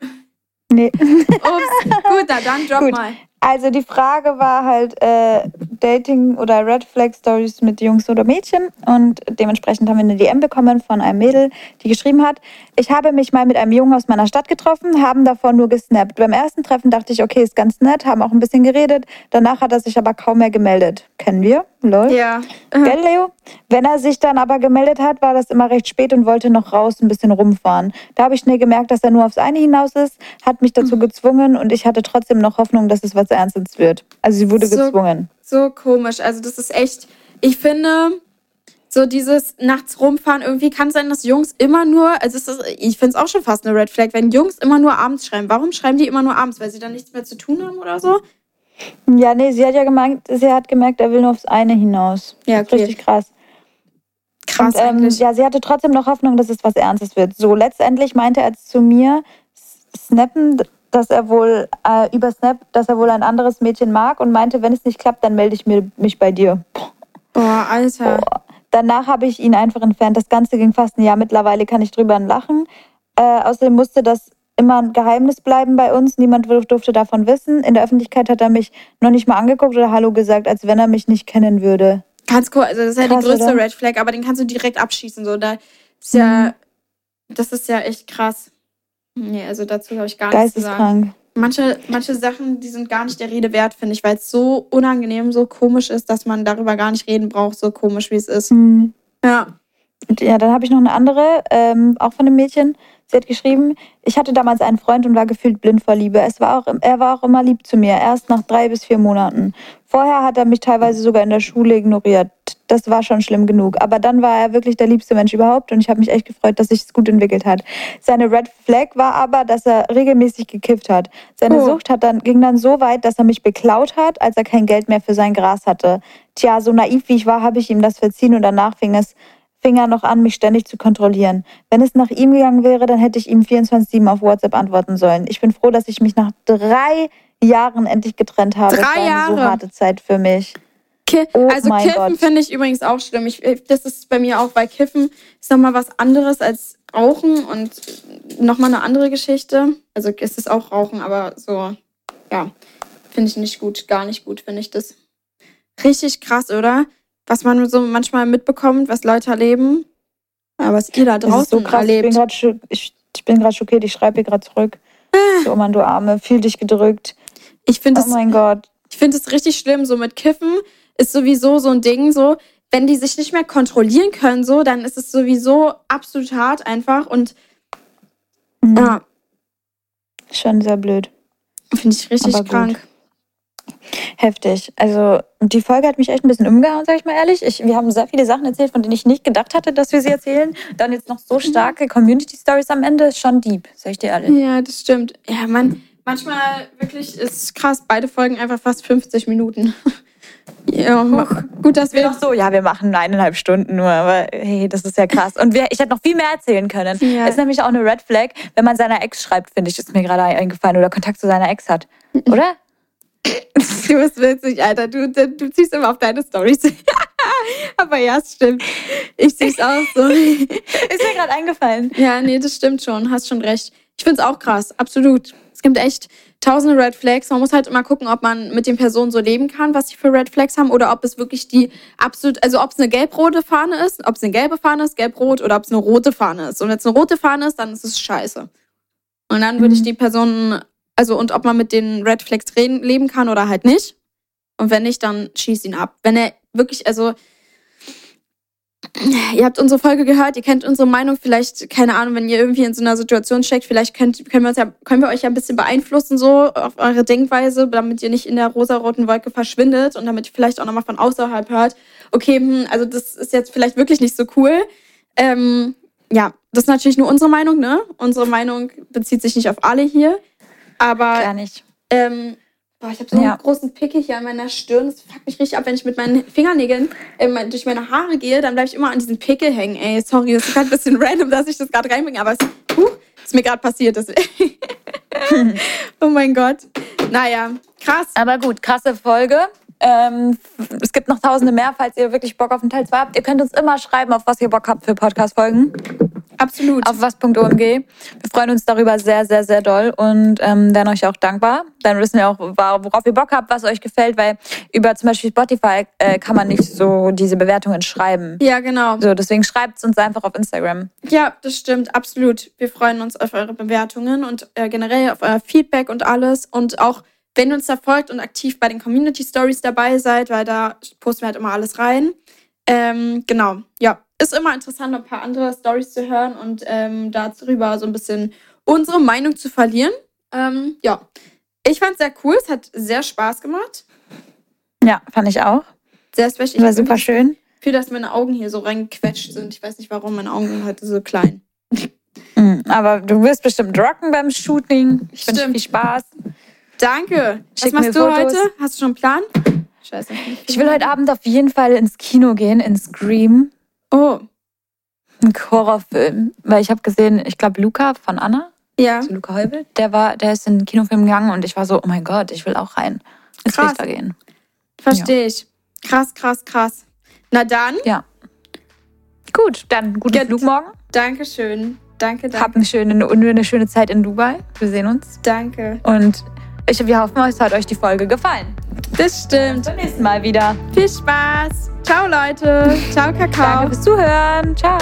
Nee. Ups, gut, na dann drop Gut. mal. Also die Frage war halt äh, Dating oder Red Flag Stories mit Jungs oder Mädchen und dementsprechend haben wir eine DM bekommen von einem Mädel, die geschrieben hat, ich habe mich mal mit einem Jungen aus meiner Stadt getroffen, haben davor nur gesnappt. Beim ersten Treffen dachte ich, okay, ist ganz nett, haben auch ein bisschen geredet, danach hat er sich aber kaum mehr gemeldet. Kennen wir? Lol. Ja. Gell, Leo? Wenn er sich dann aber gemeldet hat, war das immer recht spät und wollte noch raus ein bisschen rumfahren. Da habe ich schnell gemerkt, dass er nur aufs eine hinaus ist, hat mich dazu gezwungen und ich hatte trotzdem noch Hoffnung, dass es was Ernstes wird. Also sie wurde So- gezwungen. So komisch. Also, das ist echt. Ich finde, so dieses nachts rumfahren, irgendwie kann es sein, dass Jungs immer nur. Also, ist, ich finde es auch schon fast eine Red Flag, wenn Jungs immer nur abends schreiben. Warum schreiben die immer nur abends? Weil sie dann nichts mehr zu tun haben oder so? Ja, nee, sie hat ja gemerkt, sie hat gemerkt, er will nur aufs eine hinaus. Ja, Das ist Richtig krass. Krass und, ähm, ja, sie hatte trotzdem noch Hoffnung, dass es was Ernstes wird. So, letztendlich meinte er zu mir, snappen, dass er wohl äh, über Snap, dass er wohl ein anderes Mädchen mag und meinte, wenn es nicht klappt, dann melde ich mir, mich bei dir. Boah, Alter. Boah, Danach habe ich ihn einfach entfernt. Das Ganze ging fast ein Jahr. Mittlerweile kann ich drüber lachen. Äh, außerdem musste das immer ein Geheimnis bleiben bei uns. Niemand durfte davon wissen. In der Öffentlichkeit hat er mich noch nicht mal angeguckt oder Hallo gesagt, als wenn er mich nicht kennen würde. Ganz cool. Also das ist ja Krass, die größte oder? Red Flag, aber den kannst du direkt abschießen. So, da ist ja, Mhm. das ist ja echt krass. Nee, also dazu habe ich gar nichts zu sagen. Manche, manche Sachen, die sind gar nicht der Rede wert, finde ich, weil es so unangenehm, so komisch ist, dass man darüber gar nicht reden braucht, so komisch wie es ist. Mhm. Ja. Ja, dann habe ich noch eine andere, ähm, auch von einem Mädchen. Sie hat geschrieben, ich hatte damals einen Freund und war gefühlt blind vor Liebe. Es war auch, er war auch immer lieb zu mir, erst nach drei bis vier Monaten. Vorher hat er mich teilweise sogar in der Schule ignoriert. Das war schon schlimm genug. Aber dann war er wirklich der liebste Mensch überhaupt und ich habe mich echt gefreut, dass sich es gut entwickelt hat. Seine Red Flag war aber, dass er regelmäßig gekifft hat. Seine Oh. Sucht hat dann, ging dann so weit, dass er mich beklaut hat, als er kein Geld mehr für sein Gras hatte. Tja, so naiv wie ich war, habe ich ihm das verziehen und danach fing es fing er noch an, mich ständig zu kontrollieren. Wenn es nach ihm gegangen wäre, dann hätte ich ihm 24-7 auf WhatsApp antworten sollen. Ich bin froh, dass ich mich nach drei Jahren endlich getrennt habe. Drei es war eine so Jahre? harte Zeit für mich. Ki Oh also Kiffen finde ich übrigens auch schlimm. Ich, das ist bei mir auch, weil Kiffen ist nochmal was anderes als Rauchen und nochmal eine andere Geschichte. Also es ist auch Rauchen, aber so, ja, finde ich nicht gut, gar nicht gut, finde ich das. Richtig krass, oder? Was man so manchmal mitbekommt, was Leute erleben. Aber was ihr da Das draußen so krass. Ich bin erlebt. gerade ich, ich bin schockiert. Ich schreibe hier gerade zurück. Ah. So, oh Mann, du Arme, fühl dich gedrückt. Ich finde Oh es mein Gott. Ich finde es richtig schlimm, so mit Kiffen ist sowieso so ein Ding, so, wenn die sich nicht mehr kontrollieren können, so, dann ist es sowieso absolut hart einfach und Mhm. ja, Schon sehr blöd. finde ich richtig Aber gut. Heftig. Also die Folge hat mich echt ein bisschen umgehauen, sag ich mal ehrlich. Ich, wir haben sehr viele Sachen erzählt, von denen ich nicht gedacht hatte, dass wir sie erzählen. Dann jetzt noch so starke Community-Stories am Ende, ist schon deep, sag ich dir ehrlich. Ja, das stimmt. Ja, man, manchmal wirklich ist krass, beide Folgen einfach fast 50 Minuten. ja, gut, dass Wir wir noch so, ja, wir machen eineinhalb Stunden nur, aber hey, das ist ja krass. Und wir, ich hätte noch viel mehr erzählen können. Ja. Ist nämlich auch eine Red Flag, wenn man seiner Ex schreibt, finde ich, ist mir gerade eingefallen, oder Kontakt zu seiner Ex hat. Oder? Du bist witzig, Alter. Du, du, ziehst immer auf deine Stories. Aber ja, es stimmt. Ich sehe es auch so. Ist mir gerade eingefallen. Ja, nee, das stimmt schon. Hast schon recht. Ich finde es auch krass. Absolut. Es gibt echt tausende Red Flags. Man muss halt immer gucken, ob man mit den Personen so leben kann, was sie für Red Flags haben, oder ob es wirklich die absolut, also ob es eine gelb-rote Fahne ist, ob es eine gelbe Fahne ist, gelb-rot, oder ob es eine rote Fahne ist. Und wenn es eine rote Fahne ist, dann ist es scheiße. Und dann würde ich Mhm. die Personen, also und ob man mit den Red Flags reden, leben kann oder halt nicht. Und wenn nicht, dann schieß ihn ab. Wenn er wirklich, also ihr habt unsere Folge gehört, ihr kennt unsere Meinung, vielleicht, keine Ahnung, wenn ihr irgendwie in so einer Situation steckt, vielleicht könnt, können, wir uns ja, können wir euch ja ein bisschen beeinflussen, so auf eure Denkweise, damit ihr nicht in der rosaroten Wolke verschwindet und damit ihr vielleicht auch nochmal von außerhalb hört, okay, hm, also das ist jetzt vielleicht wirklich nicht so cool. Ähm, ja, das ist natürlich nur unsere Meinung, ne? Unsere Meinung bezieht sich nicht auf alle hier. Aber Gar nicht. ähm, boah, ich habe so Ja. einen großen Pickel hier an meiner Stirn. Das fuckt mich richtig ab, wenn ich mit meinen Fingernägeln ähm, durch meine Haare gehe, dann bleibe ich immer an diesen Pickel hängen. Ey, sorry, das ist gerade ein bisschen random, dass ich das gerade reinbringe, aber es huh, ist mir gerade passiert. Das oh mein Gott. Naja, krass. Aber gut, krasse Folge. Ähm, es gibt noch tausende mehr, falls ihr wirklich Bock auf den Teil 2 habt. Ihr könnt uns immer schreiben, auf was ihr Bock habt für Podcast-Folgen. Absolut. Auf was.omg. Wir freuen uns darüber sehr, sehr, sehr doll und ähm, wären euch auch dankbar. Dann wissen wir auch, worauf ihr Bock habt, was euch gefällt, weil über zum Beispiel Spotify äh, kann man nicht so diese Bewertungen schreiben. ja, genau. So, deswegen schreibt es uns einfach auf Instagram. Ja, das stimmt, absolut. Wir freuen uns auf eure Bewertungen und äh, generell auf euer Feedback und alles. Und auch, wenn ihr uns da folgt und aktiv bei den Community Stories dabei seid, weil da posten wir halt immer alles rein. Ähm, genau, ja. Ist immer interessant, ein paar andere Stories zu hören und ähm, darüber so ein bisschen unsere Meinung zu verlieren. Ähm, ja, ich fand es sehr cool. Es hat sehr Spaß gemacht. Ja, fand ich auch. Sehr special. War super schön. Gefühl, dass meine Augen hier so reingequetscht sind. Ich weiß nicht warum, meine Augen sind heute so klein. Mhm, Aber du wirst bestimmt rocken beim Shooting. Ich wünsche viel Spaß. Danke. Schick Was machst du Fotos. heute? Hast du schon einen Plan? Scheiße. Ich will heute Abend auf jeden Fall ins Kino gehen, in Scream. Oh, Ein Horrorfilm. Weil ich habe gesehen, ich glaube, Luca von Anna, ja. also Luca Heubel, der war, der ist in den Kinofilm gegangen und ich war so, oh mein Gott, ich will auch rein. Ins Krass. Lichter gehen. Verstehe ich. Krass, krass, krass. Na dann, Ja. Gut, dann guten Gut. Flug morgen. Dankeschön. Danke, danke. Habt eine schöne, eine schöne Zeit in Dubai. Wir sehen uns. Danke. Und ich, wir hoffen, es hat euch die Folge gefallen. Das stimmt. Zum nächsten Mal wieder. Viel Spaß. Ciao, Leute. Ciao, Kakao. Danke fürs Zuhören. Ciao.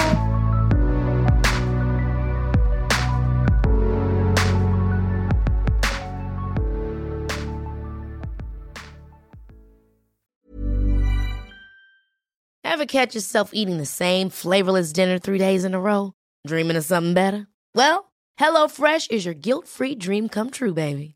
Ever catch yourself eating the same flavorless dinner three days in a row? Dreaming of something better? Well, HelloFresh is your guilt-free dream come true, baby.